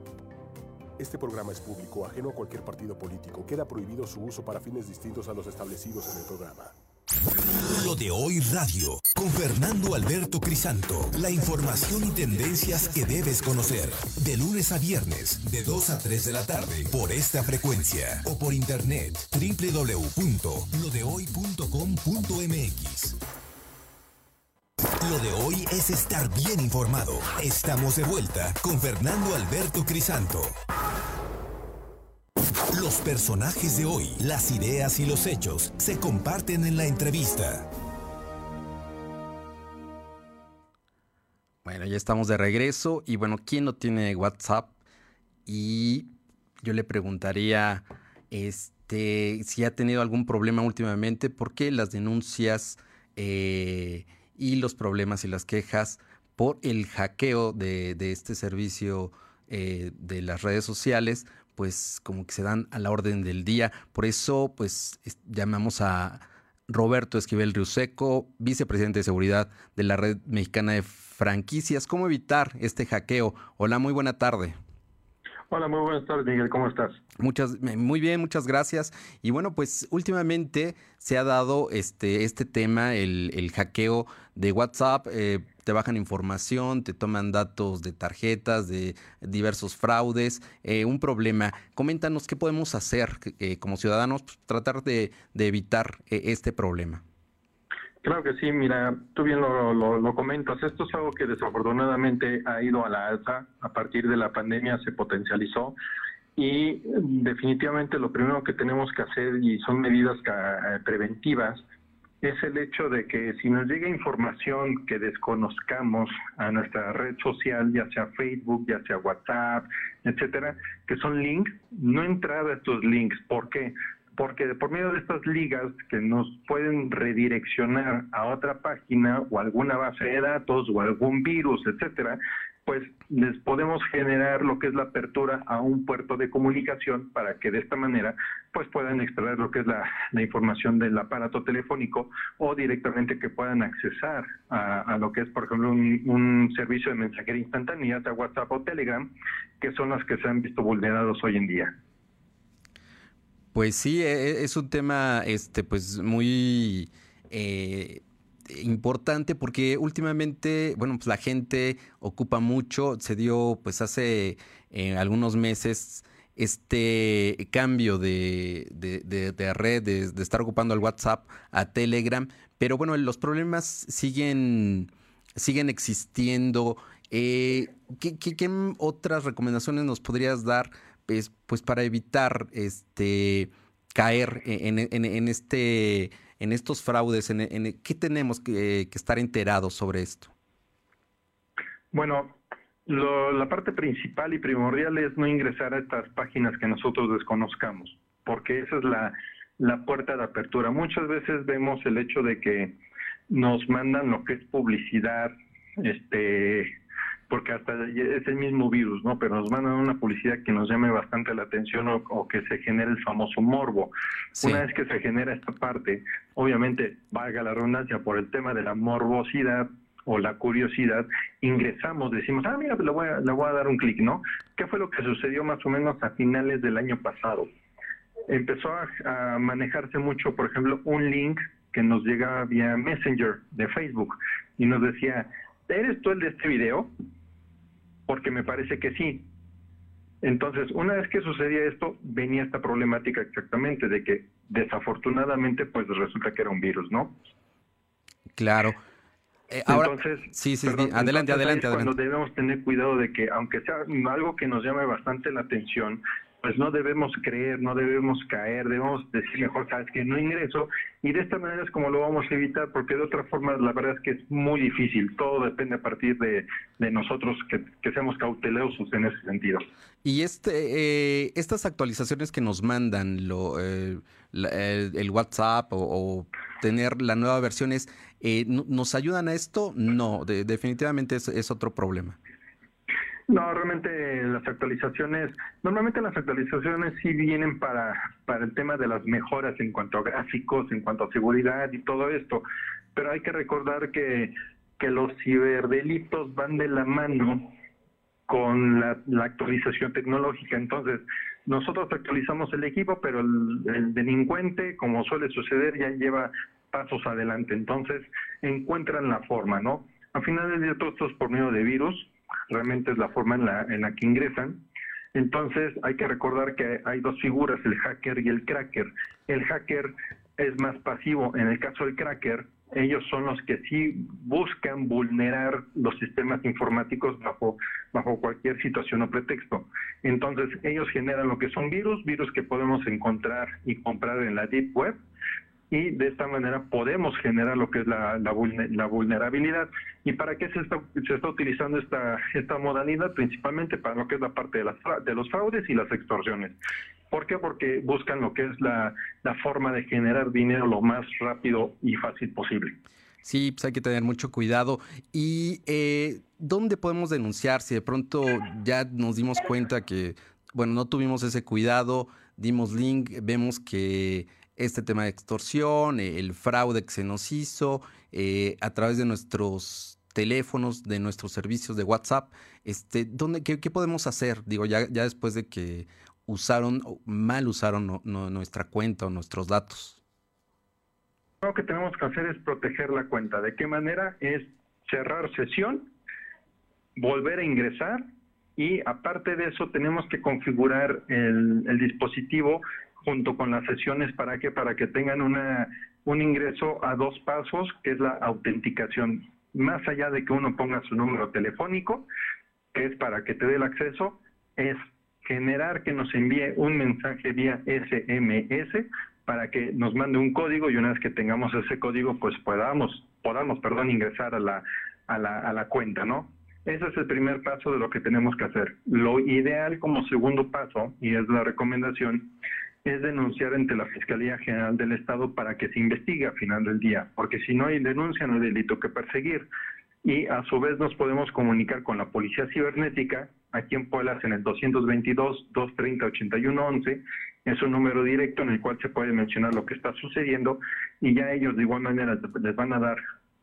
Este programa es público, ajeno a cualquier partido político. Queda prohibido su uso para fines distintos a los establecidos en el programa. Lo de hoy radio, con Fernando Alberto Crisanto. La información y tendencias que debes conocer. De lunes a viernes, de 2 a 3 de la tarde, por esta frecuencia. O por internet, www.lodehoy.com.mx. Lo de hoy es estar bien informado. Estamos de vuelta con Fernando Alberto Crisanto. Los personajes de hoy, las ideas y los hechos se comparten en la entrevista. Bueno, ya estamos de regreso y bueno, ¿quién no tiene WhatsApp? Y yo le preguntaría este, si ha tenido algún problema últimamente, ¿por qué las denuncias eh, y los problemas y las quejas por el hackeo de, este servicio eh, de las redes sociales? pues como que se dan a la orden del día. Por eso, pues llamamos a Roberto Esquivel Riuseco, vicepresidente de seguridad de la Red Mexicana de Franquicias. ¿Cómo evitar este hackeo? Hola, muy buena tarde. Hola, muy buenas tardes, Miguel. ¿Cómo estás? Muchas, muy bien, muchas gracias. Y bueno, pues últimamente se ha dado este, este tema, el, el hackeo de WhatsApp. Eh, te bajan información, te toman datos de tarjetas, de diversos fraudes, eh, un problema. Coméntanos qué podemos hacer eh, como ciudadanos, pues, tratar de, de evitar este problema. Claro que sí, mira, tú bien lo, lo, comentas, esto es algo que desafortunadamente ha ido a la alza, a partir de la pandemia se potencializó y definitivamente lo primero que tenemos que hacer, y son medidas eh, preventivas, es el hecho de que si nos llega información que desconozcamos a nuestra red social, ya sea Facebook, ya sea WhatsApp, etcétera, que son links, no entrar a estos links. ¿Por qué? Porque por medio de estas ligas que nos pueden redireccionar a otra página o alguna base de datos o algún virus, etcétera, pues les podemos generar lo que es la apertura a un puerto de comunicación para que de esta manera pues puedan extraer lo que es la, información del aparato telefónico o directamente que puedan accesar a, lo que es por ejemplo un, servicio de mensajería instantánea, sea WhatsApp o Telegram, que son las que se han visto vulnerados hoy en día. Pues sí, e, es un tema este, pues muy eh, importante porque últimamente, bueno, pues la gente ocupa mucho, se dio pues hace eh, algunos meses este cambio de, de, red, de, estar ocupando el WhatsApp a Telegram, pero bueno, los problemas siguen, siguen existiendo. Eh, ¿qué, qué otras recomendaciones nos podrías dar? Pues para evitar este caer en, este en estos fraudes, en, qué tenemos que, estar enterados sobre esto. Bueno, la parte principal y primordial es no ingresar a estas páginas que nosotros desconozcamos, porque esa es la, la puerta de apertura. Muchas veces vemos el hecho de que nos mandan lo que es publicidad, este porque hasta es el mismo virus, ¿no? Pero nos mandan una publicidad que nos llame bastante la atención o, que se genere el famoso morbo. Una vez que se genera esta parte, obviamente, valga la redundancia, por el tema de la morbosidad o la curiosidad, ingresamos, decimos, ah, mira, le voy a, le voy a dar un clic, ¿no? ¿Qué fue lo que sucedió más o menos a finales del año pasado? Empezó a, a manejarse mucho, por ejemplo, un link que nos llegaba vía Messenger de Facebook y nos decía, ¿eres tú el de este video? Porque me parece que sí. Entonces, una vez que sucedía esto, venía esta problemática exactamente de que desafortunadamente, pues resulta que era un virus, ¿no? Claro. Eh, entonces, sí, sí, adelante, adelante, adelante. Cuando debemos tener cuidado de que, aunque sea algo que nos llame bastante la atención, pues no debemos creer, no debemos caer, debemos decir mejor, sabes que no ingreso, y de esta manera es como lo vamos a evitar, porque de otra forma la verdad es que es muy difícil, todo depende a partir de, nosotros que, seamos cautelosos en ese sentido. Y este, eh, estas actualizaciones que nos mandan, lo, eh, el, WhatsApp o, tener la nueva versión, eh, ¿nos ayudan a esto? No, definitivamente es otro problema. No, realmente las actualizaciones, normalmente las actualizaciones sí vienen para, para el tema de las mejoras en cuanto a gráficos, en cuanto a seguridad y todo esto, pero hay que recordar que, que los ciberdelitos van de la mano con la, actualización tecnológica. Entonces, nosotros actualizamos el equipo, pero el, el, delincuente, como suele suceder, ya lleva pasos adelante. Entonces, encuentran la forma, ¿no? A final del día, todo esto es por medio de virus realmente es la forma en la, en la que ingresan. Entonces hay que recordar que hay dos figuras, el hacker y el cracker. El hacker es más pasivo. En el caso del cracker, ellos son los que sí buscan vulnerar los sistemas informáticos bajo, bajo cualquier situación o pretexto. Entonces ellos generan lo que son virus, virus que podemos encontrar y comprar en la Deep Web y de esta manera podemos generar lo que es la, la, vulnerabilidad. ¿Y para qué se está, se está utilizando esta, esta modalidad? Principalmente para lo que es la parte de, las, de los fraudes y las extorsiones. ¿Por qué? Porque buscan lo que es la, la forma de generar dinero lo más rápido y fácil posible. Sí, pues hay que tener mucho cuidado. ¿Y eh, dónde podemos denunciar si de pronto ya nos dimos cuenta que, bueno, no tuvimos ese cuidado, dimos link, vemos que este tema de extorsión, eh, el fraude que se nos hizo eh, a través de nuestros teléfonos, de nuestros servicios de WhatsApp. Este, ¿dónde, qué, podemos hacer? Digo, ya, ya después de que usaron, mal usaron nuestra cuenta o nuestros datos. Lo que tenemos que hacer es proteger la cuenta. ¿De qué manera? Es cerrar sesión, volver a ingresar y aparte de eso tenemos que configurar el dispositivo junto con las sesiones para que para que tengan una un ingreso a dos pasos que es la autenticación. Más allá de que uno ponga su número telefónico que es para que te dé el acceso es generar que nos envíe un mensaje vía SMS para que nos mande un código y una vez que tengamos ese código pues podamos podamos perdón ingresar a la a la, a la cuenta no ese es el primer paso de lo que tenemos que hacer. Lo ideal como segundo paso, y es la recomendación, es denunciar ante la Fiscalía General del Estado para que se investigue a final del día, porque si no hay denuncia no hay delito que perseguir. Y a su vez nos podemos comunicar con la Policía Cibernética, aquí en Puebla en el 222-230-8111, es un número directo en el cual se puede mencionar lo que está sucediendo y ya ellos de igual manera les van a dar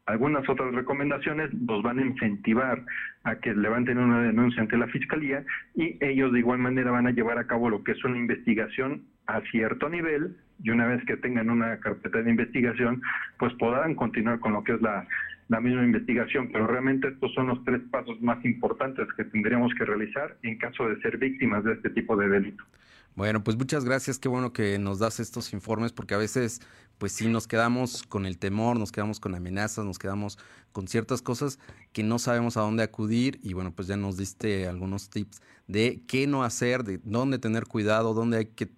algunas otras recomendaciones, los van a incentivar a que levanten una denuncia ante la Fiscalía y ellos de igual manera van a llevar a cabo lo que es una investigación a cierto nivel y una vez que tengan una carpeta de investigación, pues podrán continuar con lo que es la, la misma investigación, pero realmente estos son los tres pasos más importantes que tendríamos que realizar en caso de ser víctimas de este tipo de delito. Bueno, pues muchas gracias, qué bueno que nos das estos informes, porque a veces, pues sí, nos quedamos con el temor, nos quedamos con amenazas, nos quedamos con ciertas cosas que no sabemos a dónde acudir. Y bueno, pues ya nos diste algunos tips de qué no hacer, de dónde tener cuidado, dónde hay que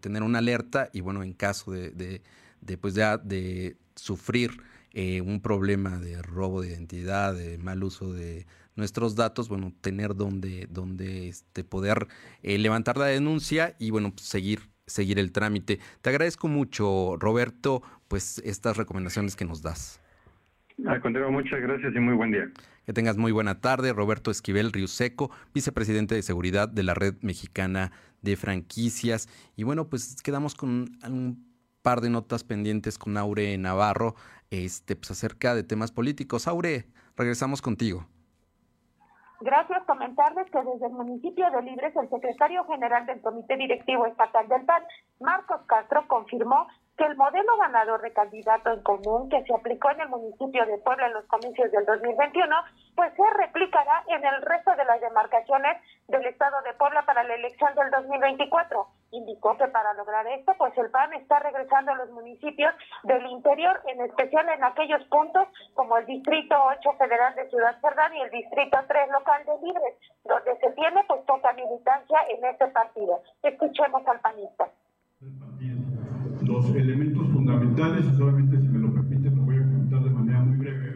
tener una alerta y bueno, en caso de, de, pues ya de sufrir eh, un problema de robo de identidad, de mal uso de nuestros datos, bueno, tener donde, donde este, poder eh, levantar la denuncia y bueno, pues, seguir, seguir el trámite. Te agradezco mucho, Roberto, pues estas recomendaciones que nos das. Al contrario, muchas gracias y muy buen día. Que tengas muy buena tarde. Roberto Esquivel Riuseco, vicepresidente de seguridad de la Red Mexicana de Franquicias. Y bueno, pues quedamos con un par de notas pendientes con Aure Navarro este, pues acerca de temas políticos. Aure, regresamos contigo. Gracias. Comentarles que desde el municipio de Libres, el secretario general del Comité Directivo Estatal del PAN, Marcos Castro, confirmó que el modelo ganador de candidato en común que se aplicó en el municipio de Puebla en los comicios del 2021, pues se replicará en el resto de las demarcaciones estado de Puebla para la elección del 2024. Indicó que para lograr esto, pues el PAN está regresando a los municipios del interior, en especial en aquellos puntos como el Distrito 8 Federal de Ciudad Cerdán y el Distrito 3 local de Libres, donde se tiene pues poca militancia en este partido. Escuchemos al panista los elementos fundamentales, solamente si me lo permiten lo voy a comentar de manera muy breve,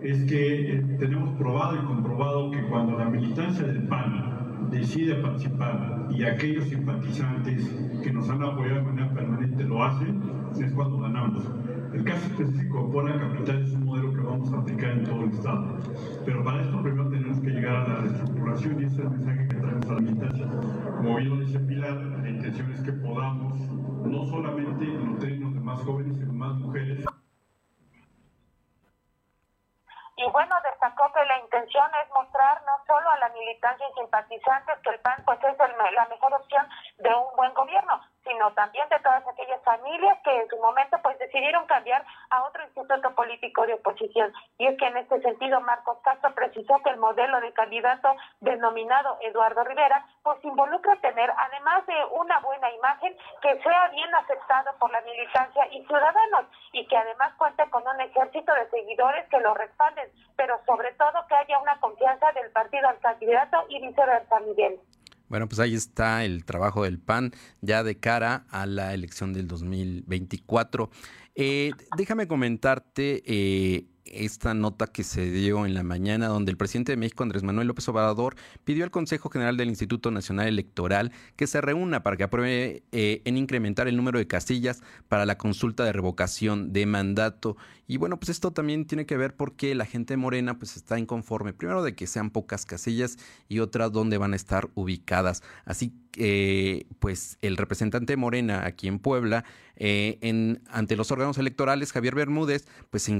es que eh, tenemos probado y comprobado que cuando la militancia del PAN decide participar y aquellos simpatizantes que nos han apoyado de manera permanente lo hacen, es cuando ganamos. El caso específico de Puebla Capital es un modelo que vamos a aplicar en todo el Estado. Pero para esto primero tenemos que llegar a la reestructuración y ese es el mensaje que traemos a la militancia. Como bien dice Pilar, la intención es que podamos no solamente en términos de más jóvenes, sino más mujeres. Y bueno, destacó que la intención es mostrar no solo a la militancia y simpatizantes que el PAN pues es la mejor opción de un buen gobierno, sino también de todas aquellas familias que en su momento pues decidieron cambiar a otro instituto político de oposición. Y es que en este sentido Marcos Castro precisó que el modelo de candidato denominado Eduardo Rivera pues involucra tener, además de una buena imagen, que sea bien aceptado por la militancia y ciudadanos y que además cuente con un ejército de seguidores que lo respalden, pero sobre todo que haya una confianza del partido al candidato y viceversa, Miguel. Bueno, pues ahí está el trabajo del PAN ya de cara a la elección del 2024. Eh, déjame comentarte eh, esta nota que se dio en la mañana donde el presidente de México, Andrés Manuel López Obrador, pidió al Consejo General del Instituto Nacional Electoral que se reúna para que apruebe eh, en incrementar el número de casillas para la consulta de revocación de mandato. Y bueno, pues esto también tiene que ver porque la gente morena pues está inconforme, primero de que sean pocas casillas y otra donde van a estar ubicadas. Así que pues el representante morena aquí en Puebla, eh, en, ante los órganos electorales, Javier Bermúdez, pues se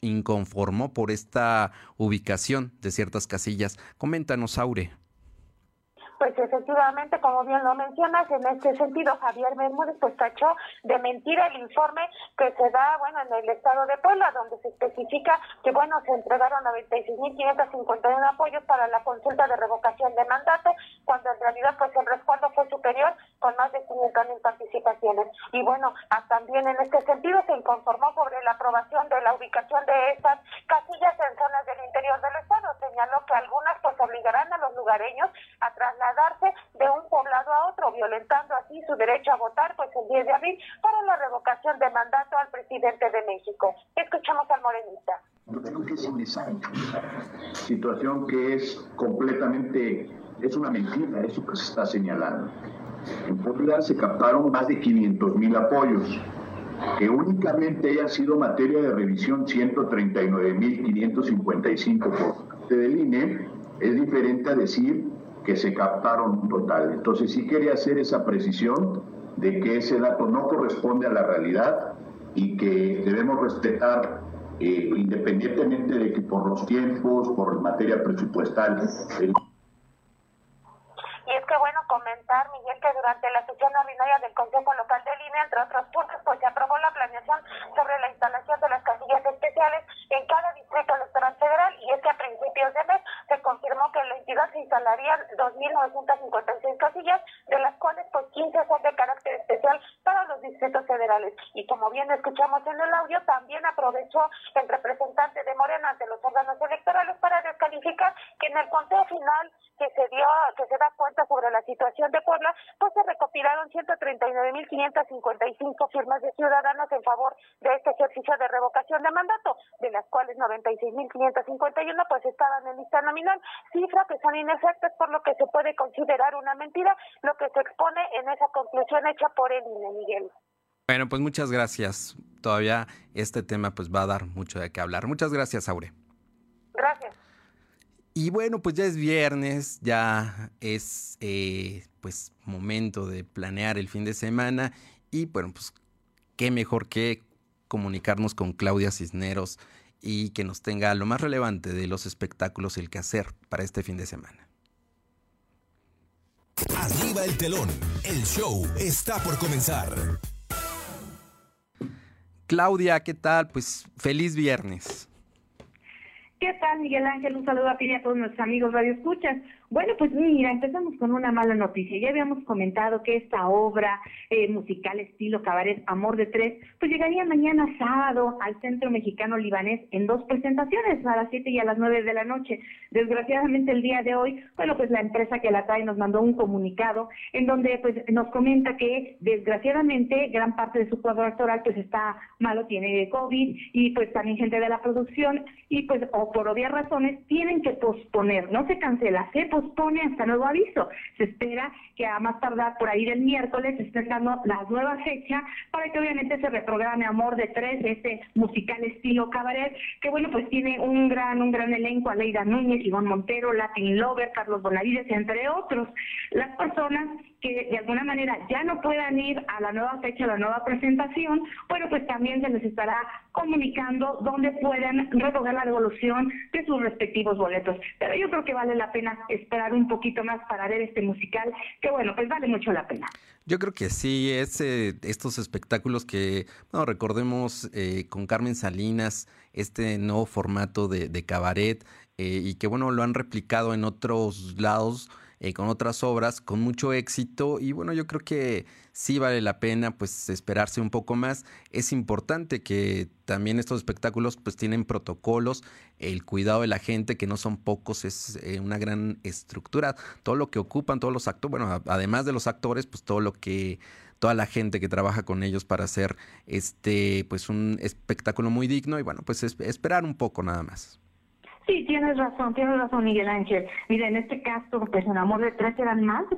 inconformó por esta ubicación de ciertas casillas. Coméntanos, Aure. Pues efectivamente, como bien lo mencionas, en este sentido Javier Bermúdez pues tachó de mentira el informe que se da, bueno, en el estado de Puebla, donde se especifica que, bueno, se entregaron 96.551 apoyos para la consulta de revocación de mandato, cuando en realidad pues el respaldo fue superior con más de 500.000 participaciones. Y bueno, también en este sentido se inconformó sobre la aprobación de la ubicación de estas casillas en zonas del interior del estado. Señaló que algunas pues obligarán a los lugareños a trasladar darse de un poblado a otro, violentando así su derecho a votar pues el 10 de abril para la revocación de mandato al presidente de México. Escuchamos al morenista. Situación que es completamente, es una mentira eso que se está señalando. En Puebla se captaron más de 500 mil apoyos, que únicamente haya sido materia de revisión 139.555 por parte del INE, es diferente a decir que se captaron total. Entonces sí quería hacer esa precisión de que ese dato no corresponde a la realidad y que debemos respetar, eh, independientemente de que por los tiempos, por materia presupuestal. Y es que bueno comentar, Miguel, que durante la sesión ordinaria del Consejo Local de Línea, entre otros puntos, pues se aprobó la planeación sobre la instalación de las casillas especiales en cada distrito electoral federal y es que a principios de mes se confirmó que en la entidad se instalarían 2.956 casillas, de las cuales pues 15 son de carácter especial para los distritos federales. Y como bien escuchamos en el audio, también aprovechó el representante de Morena ante los órganos electorales para descalificar que en el conteo final que se dio, que se da cuenta sobre la situación de Puebla, pues se recopilaron 139.555 firmas de ciudadanos en favor de este ejercicio de revocación de mandato, de las cuales 96.551 pues estaban en lista nominal, cifras que son inexactas por lo que se puede considerar una mentira, lo que se expone en esa conclusión hecha por el INE, Miguel. Bueno, pues muchas gracias. todavía este tema pues va a dar mucho de qué hablar. Muchas gracias, Aure. Gracias. Y bueno, pues ya es viernes, ya es eh, pues momento de planear el fin de semana y bueno, pues qué mejor que comunicarnos con Claudia Cisneros y que nos tenga lo más relevante de los espectáculos y el que hacer para este fin de semana. Arriba el telón, el show está por comenzar. Claudia, ¿qué tal? Pues feliz viernes. ¿Qué tal, Miguel Ángel? Un saludo a ti y a todos nuestros amigos Radio Escuchas. Bueno, pues mira, empezamos con una mala noticia. Ya habíamos comentado que esta obra eh, musical estilo cabaret Amor de Tres, pues llegaría mañana sábado al Centro Mexicano Libanés en dos presentaciones, a las 7 y a las 9 de la noche. Desgraciadamente el día de hoy, bueno, pues la empresa que la trae nos mandó un comunicado en donde pues nos comenta que desgraciadamente gran parte de su cuadro actoral pues está malo, tiene COVID y pues también gente de la producción y pues o por obvias razones tienen que posponer, no se cancela, se pospone hasta nuevo aviso. Se espera que a más tardar por ahí del miércoles estén dando la nueva fecha para que obviamente se reprograme Amor de Tres, este musical estilo cabaret, que bueno, pues tiene un gran, un gran elenco, Aleida Núñez, Iván Montero, Latin Lover, Carlos Bonavides, entre otros. Las personas que de alguna manera ya no puedan ir a la nueva fecha, a la nueva presentación, bueno, pues también se les estará comunicando dónde pueden revocar la devolución de sus respectivos boletos. Pero yo creo que vale la pena esperar un poquito más para ver este musical, que bueno, pues vale mucho la pena. Yo creo que sí, es eh, estos espectáculos que, bueno, recordemos eh, con Carmen Salinas, este nuevo formato de, de cabaret, eh, y que bueno, lo han replicado en otros lados eh, con otras obras con mucho éxito y bueno, yo creo que sí vale la pena pues esperarse un poco más. Es importante que también estos espectáculos pues tienen protocolos, el cuidado de la gente que no son pocos es eh, una gran estructura, todo lo que ocupan todos los actores, bueno, además de los actores pues todo lo que toda la gente que trabaja con ellos para hacer este pues un espectáculo muy digno y bueno, pues esperar un poco nada más. Sí, tienes razón, tienes razón, Miguel Ángel. Mira, en este caso, pues en Amor de Tres eran más de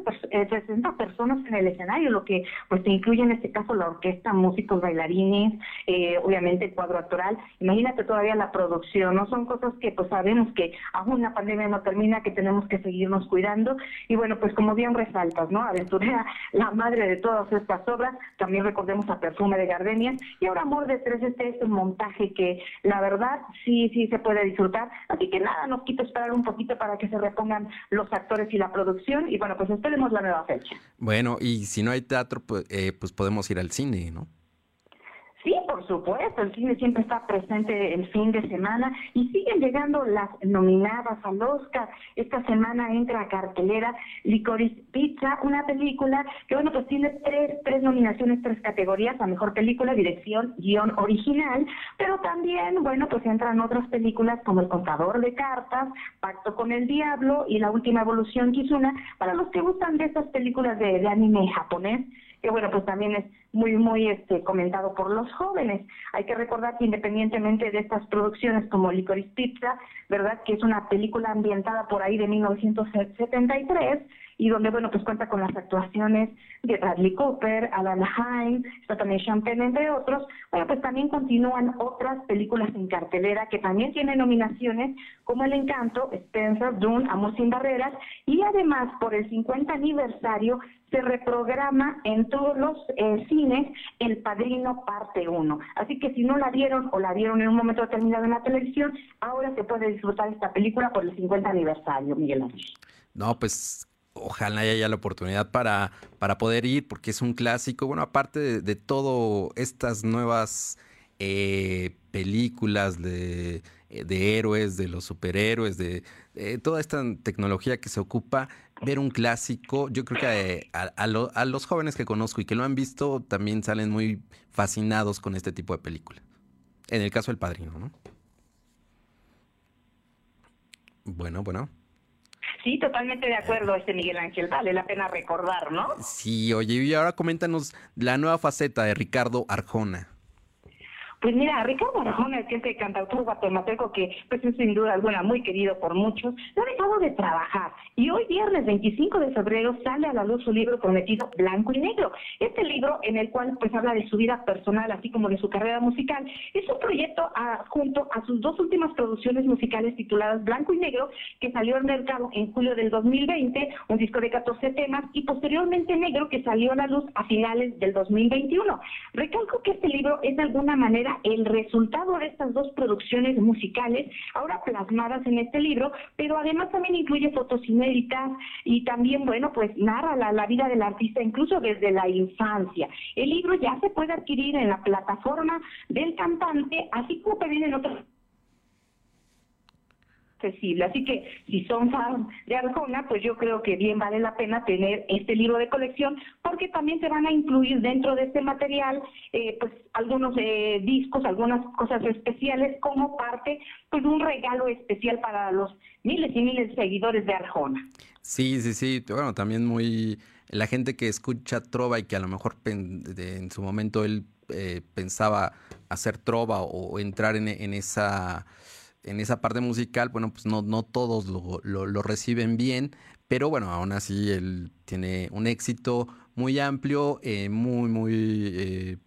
60 eh, personas en el escenario, lo que pues incluye en este caso la orquesta, músicos, bailarines, eh, obviamente cuadro actoral. Imagínate todavía la producción, ¿no? Son cosas que pues sabemos que aún la pandemia no termina, que tenemos que seguirnos cuidando. Y bueno, pues como bien resaltas, ¿no? Aventurera, la madre de todas estas obras, también recordemos a Perfume de Gardenias. Y ahora Amor de Tres, este es un montaje que la verdad sí, sí se puede disfrutar Así que nada, nos quita esperar un poquito para que se repongan los actores y la producción. Y bueno, pues esperemos la nueva fecha. Bueno, y si no hay teatro, pues, eh, pues podemos ir al cine, ¿no? Por supuesto, el cine siempre está presente el fin de semana y siguen llegando las nominadas al Oscar. Esta semana entra a cartelera Licorice Pizza, una película que, bueno, pues tiene tres, tres nominaciones, tres categorías, a Mejor Película, Dirección, Guión Original, pero también, bueno, pues entran otras películas como El Contador de Cartas, Pacto con el Diablo y La Última Evolución Kizuna, para los que gustan de estas películas de, de anime japonés que bueno, pues también es muy, muy este, comentado por los jóvenes. Hay que recordar que independientemente de estas producciones como Licorice Pizza, ¿verdad? Que es una película ambientada por ahí de 1973 y donde, bueno, pues cuenta con las actuaciones de Bradley Cooper, Alan Hine, está también Champagne, entre otros. Bueno, pues también continúan otras películas en cartelera que también tienen nominaciones, como El Encanto, Spencer, Dune, Amor sin Barreras, y además por el 50 aniversario se reprograma en todos los eh, cines El Padrino Parte 1. Así que si no la vieron o la vieron en un momento determinado en la televisión, ahora se puede disfrutar esta película por el 50 aniversario, Miguel Ángel. No, pues ojalá haya la oportunidad para, para poder ir, porque es un clásico. Bueno, aparte de, de todo estas nuevas eh, películas de, de, héroes, de los superhéroes, de, toda esta tecnología que se ocupa, ver un clásico, yo creo que eh, a, a, los jóvenes que conozco y que lo han visto también salen muy fascinados con este tipo de película. En el caso del padrino, ¿no? Bueno, bueno. Sí, totalmente de acuerdo, este Miguel Ángel. Vale la pena recordar, ¿no? Sí, oye, y ahora coméntanos la nueva faceta de Ricardo Arjona. Pues mira, Ricardo Arjona, el cantautor guatemalteco que pues es sin duda alguna muy querido por muchos, no ha dejado de trabajar y hoy viernes 25 de febrero sale a la luz su libro prometido Blanco y Negro. Este libro en el cual pues habla de su vida personal así como de su carrera musical es un proyecto junto a sus dos últimas producciones musicales tituladas Blanco y Negro que salió al mercado en julio del 2020, un disco de 14 temas y posteriormente Negro que salió a la luz a finales del 2021. Recalco que este libro es de alguna manera el resultado de estas dos producciones musicales, ahora plasmadas en este libro, pero además también incluye fotos inéditas y también, bueno, pues narra la, vida del artista incluso desde la infancia. El libro ya se puede adquirir en la plataforma del cantante, así como también en otros accesible. Así que si son fans de Arjona, pues yo creo que bien vale la pena tener este libro de colección porque también se van a incluir dentro de este material eh, pues algunos eh, discos, algunas cosas especiales como parte pues un regalo especial para los miles y miles de seguidores de Arjona. Sí, sí, sí. Bueno, también muy la gente que escucha trova y que a lo mejor en su momento él eh, pensaba hacer trova o entrar en, en esa en esa parte musical, bueno, pues no, no todos lo, lo, reciben bien, pero bueno, aún así él tiene un éxito muy amplio, eh, muy, muy... Eh,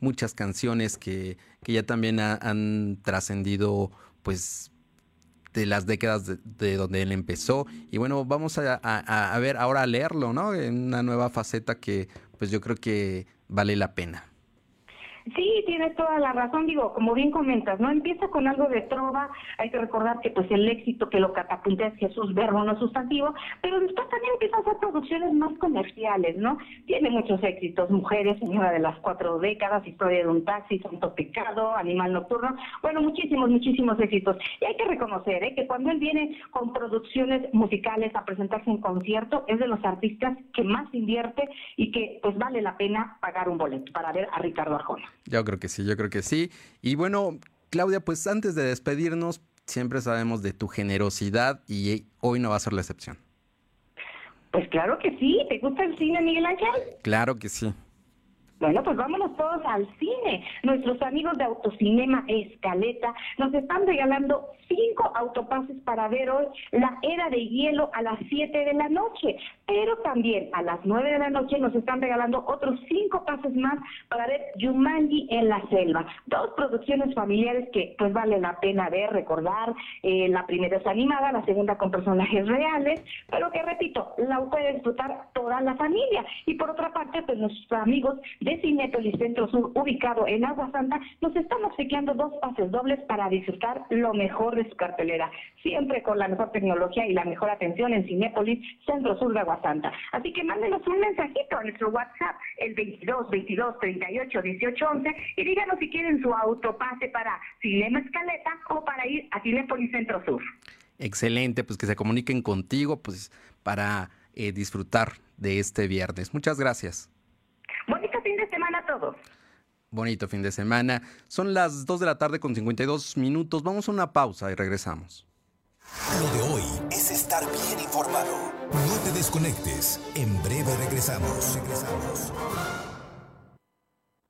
muchas canciones que, que ya también han trascendido pues de las décadas de, donde él empezó. Y bueno, vamos a, a, a, ver ahora a leerlo, ¿no? En una nueva faceta que pues yo creo que vale la pena. Sí, tienes toda la razón, digo, como bien comentas, ¿no? Empieza con algo de trova, hay que recordar que pues el éxito que lo catapulta es Jesús Verbo, no sustantivo, pero después empieza a hacer producciones más comerciales, ¿no? Tiene muchos éxitos, Mujeres, Señora de las Cuatro Décadas, Historia de un Taxi, Santo Pecado, Animal Nocturno, bueno, muchísimos, muchísimos éxitos. Y hay que reconocer, ¿eh? Que cuando él viene con producciones musicales a presentarse en concierto, es de los artistas que más invierte y que pues vale la pena pagar un boleto para ver a Ricardo Arjona. Yo creo que sí, yo creo que sí. Y bueno, Claudia, pues antes de despedirnos, siempre sabemos de tu generosidad y hoy no va a ser la excepción. Pues claro que sí. ¿Te gusta el cine, Miguel Ángel? Claro que sí. Bueno, pues vámonos todos al cine. Nuestros amigos de Autocinema Escaleta nos están regalando cinco autopases para ver hoy La Era de Hielo a las 7 de la noche. Pero también a las 9 de la noche nos están regalando otros cinco pases más para ver Yumanji en la selva. Dos producciones familiares que pues vale la pena ver, recordar. Eh, la primera es animada, la segunda con personajes reales, pero que repito, la puede disfrutar toda la familia. Y por otra parte, pues nuestros amigos de Cinépolis Centro Sur, ubicado en Agua Santa, nos están obsequiando dos pases dobles para disfrutar lo mejor de su cartelera, siempre con la mejor tecnología y la mejor atención en Cinépolis Centro Sur de Agua Santa. Así que mándenos un mensajito a nuestro WhatsApp, el 22 22 38 18 11, y díganos si quieren su autopase para Cinema Escaleta o para ir a Cinépolis Centro Sur. Excelente, pues que se comuniquen contigo, pues para eh, disfrutar de este viernes. Muchas gracias. Bonito fin de semana a todos. Bonito fin de semana. Son las 2 de la tarde con 52 minutos. Vamos a una pausa y regresamos. Lo de hoy es estar bien informado. No te desconectes. En breve regresamos. Regresamos.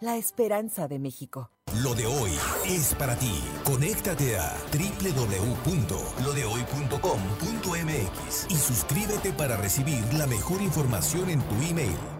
la esperanza de México. Lo de hoy es para ti. Conéctate a www.lodehoy.com.mx y suscríbete para recibir la mejor información en tu email.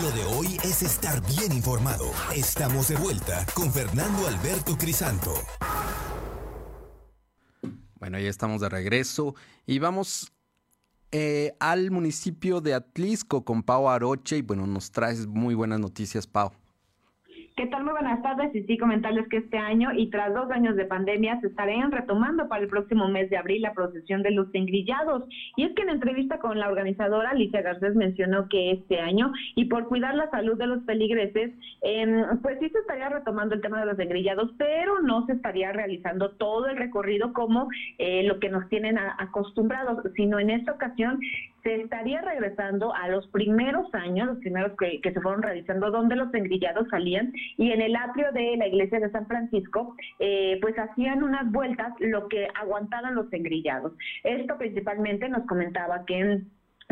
Lo de hoy es estar bien informado. Estamos de vuelta con Fernando Alberto Crisanto. Bueno, ya estamos de regreso y vamos eh, al municipio de Atlisco con Pau Aroche y bueno, nos traes muy buenas noticias, Pau. ¿Qué tal? Muy buenas tardes. Y sí, comentarles que este año y tras dos años de pandemia se estarían retomando para el próximo mes de abril la procesión de los engrillados. Y es que en entrevista con la organizadora, Alicia Garcés mencionó que este año, y por cuidar la salud de los peligreses, eh, pues sí se estaría retomando el tema de los engrillados, pero no se estaría realizando todo el recorrido como eh, lo que nos tienen acostumbrados, sino en esta ocasión se estaría regresando a los primeros años, los primeros que, se fueron realizando, donde los engrillados salían y en el atrio de la iglesia de San Francisco, eh, pues hacían unas vueltas lo que aguantaban los engrillados. Esto principalmente nos comentaba que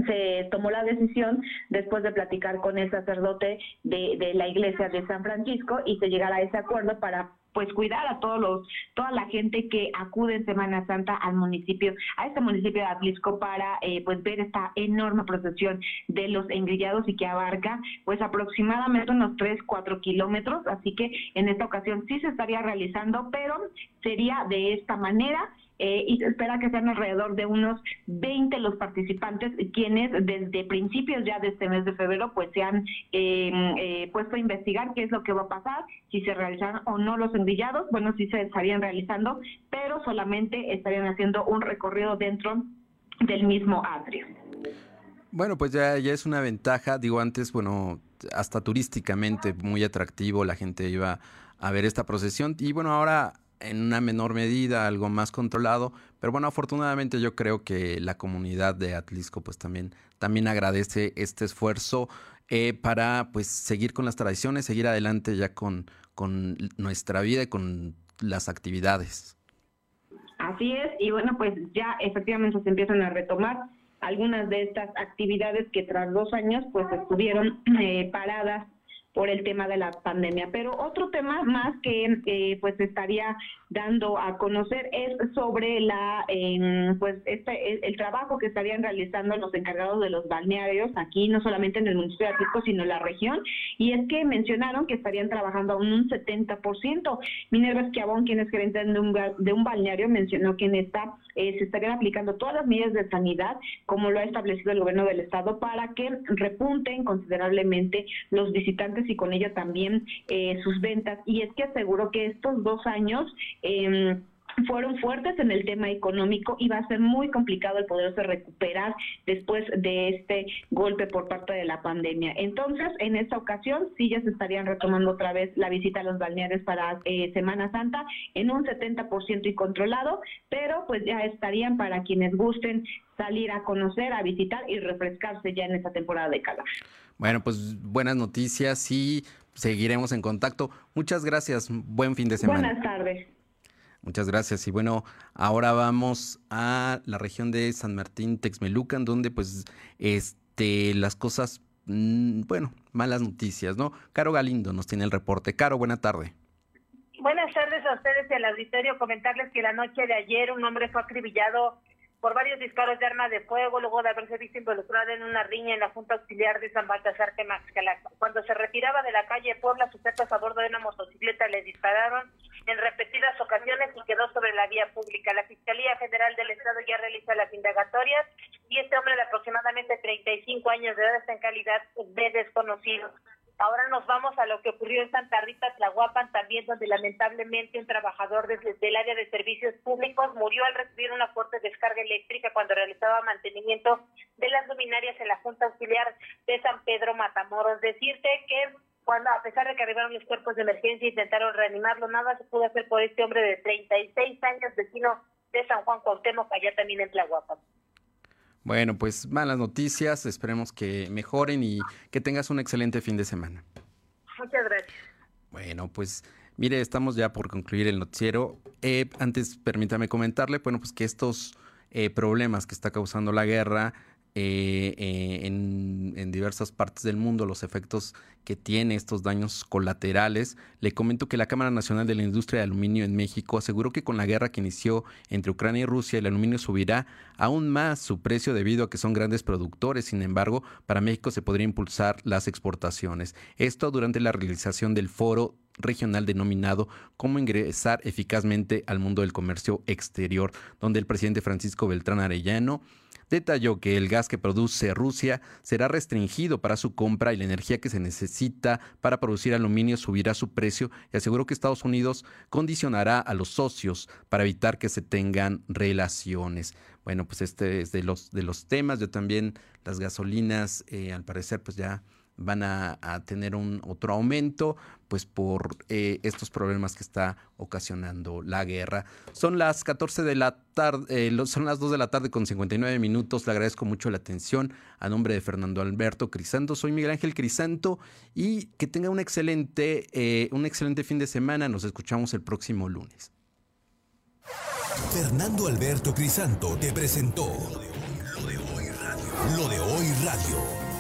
se tomó la decisión después de platicar con el sacerdote de, de, la iglesia de San Francisco y se llegara a ese acuerdo para pues cuidar a todos los toda la gente que acude en Semana Santa al municipio a este municipio de Atlisco para eh, pues ver esta enorme procesión de los engrillados y que abarca pues aproximadamente unos 3, 4 kilómetros. Así que en esta ocasión sí se estaría realizando pero sería de esta manera eh, y se espera que sean alrededor de unos 20 los participantes quienes desde principios ya de este mes de febrero pues se han eh, eh, puesto a investigar qué es lo que va a pasar, si se realizan o no los envillados, bueno, sí se estarían realizando, pero solamente estarían haciendo un recorrido dentro del mismo atrio. Bueno, pues ya, ya es una ventaja, digo antes, bueno, hasta turísticamente muy atractivo, la gente iba a ver esta procesión. Y bueno, ahora en una menor medida, algo más controlado, pero bueno, afortunadamente yo creo que la comunidad de Atlisco pues también, también agradece este esfuerzo eh, para pues seguir con las tradiciones, seguir adelante ya con, con nuestra vida y con las actividades. Así es, y bueno, pues ya efectivamente se empiezan a retomar algunas de estas actividades que tras dos años pues estuvieron eh, paradas por el tema de la pandemia. Pero otro tema más que eh, pues estaría dando a conocer es sobre la pues este el, trabajo que estarían realizando los encargados de los balnearios aquí no solamente en el municipio de Atlisco sino en la región y es que mencionaron que estarían trabajando a un 70%. Minerva Esquiabón, quien es gerente de un, de un balneario, mencionó que en esta eh, se estarían aplicando todas las medidas de sanidad como lo ha establecido el gobierno del estado para que repunten considerablemente los visitantes y con ello también eh, sus ventas. Y es que aseguró que estos dos años eh, fueron fuertes en el tema económico y va a ser muy complicado el poderse recuperar después de este golpe por parte de la pandemia. Entonces, en esta ocasión sí ya se estarían retomando otra vez la visita a los balnearios para eh, Semana Santa en un 70% y controlado, pero pues ya estarían para quienes gusten salir a conocer, a visitar y refrescarse ya en esta temporada de calor. Bueno, pues buenas noticias y seguiremos en contacto. Muchas gracias. Buen fin de semana. Buenas tardes. Muchas gracias. Y bueno, ahora vamos a la región de San Martín, Texmelucan, donde pues este las cosas, mmm, bueno, malas noticias, ¿no? Caro Galindo nos tiene el reporte. Caro, buena tarde. Buenas tardes a ustedes y al auditorio. Comentarles que la noche de ayer un hombre fue acribillado por varios disparos de arma de fuego luego de haberse visto involucrado en una riña en la Junta Auxiliar de San Baltasar Temaxcala. Cuando se retiraba de la calle Puebla, sujetos a bordo de una motocicleta le dispararon en repetidas ocasiones y quedó sobre la vía pública. La Fiscalía General del Estado ya realiza las indagatorias y este hombre de aproximadamente 35 años de edad está en calidad de desconocido. Ahora nos vamos a lo que ocurrió en Santa Rita, Tlahuapan, también donde lamentablemente un trabajador desde el área de servicios públicos murió al recibir una fuerte descarga eléctrica cuando realizaba mantenimiento de las luminarias en la Junta Auxiliar de San Pedro Matamoros. Decirte que cuando a pesar de que arribaron los cuerpos de emergencia e intentaron reanimarlo, nada se pudo hacer por este hombre de 36 años, vecino de San Juan Cuauhtémoc, allá también en Tlahuapan. Bueno, pues malas noticias, esperemos que mejoren y que tengas un excelente fin de semana. Muchas gracias. Bueno, pues mire, estamos ya por concluir el noticiero. Eh, antes, permítame comentarle, bueno, pues que estos eh, problemas que está causando la guerra eh, eh, en, en, diversas partes del mundo los efectos que tiene estos daños colaterales. Le comento que la Cámara Nacional de la Industria de Aluminio en México aseguró que con la guerra que inició entre Ucrania y Rusia el aluminio subirá aún más su precio debido a que son grandes productores. Sin embargo, para México se podría impulsar las exportaciones. Esto durante la realización del foro regional denominado Cómo ingresar eficazmente al mundo del comercio exterior, donde el presidente Francisco Beltrán Arellano detalló que el gas que produce Rusia será restringido para su compra y la energía que se necesita para producir aluminio subirá su precio y aseguró que Estados Unidos condicionará a los socios para evitar que se tengan relaciones. Bueno, pues este es de los, de los temas. Yo también las gasolinas, eh, al parecer, pues ya van a, tener un otro aumento, pues por eh, estos problemas que está ocasionando la guerra. Son las 14 de la tarde, eh, son las 2 de la tarde con 59 minutos. Le agradezco mucho la atención a nombre de Fernando Alberto Crisanto. Soy Miguel Ángel Crisanto y que tenga un excelente, eh, un excelente fin de semana. Nos escuchamos el próximo lunes. Fernando Alberto Crisanto te presentó Lo de hoy radio. Lo de hoy radio.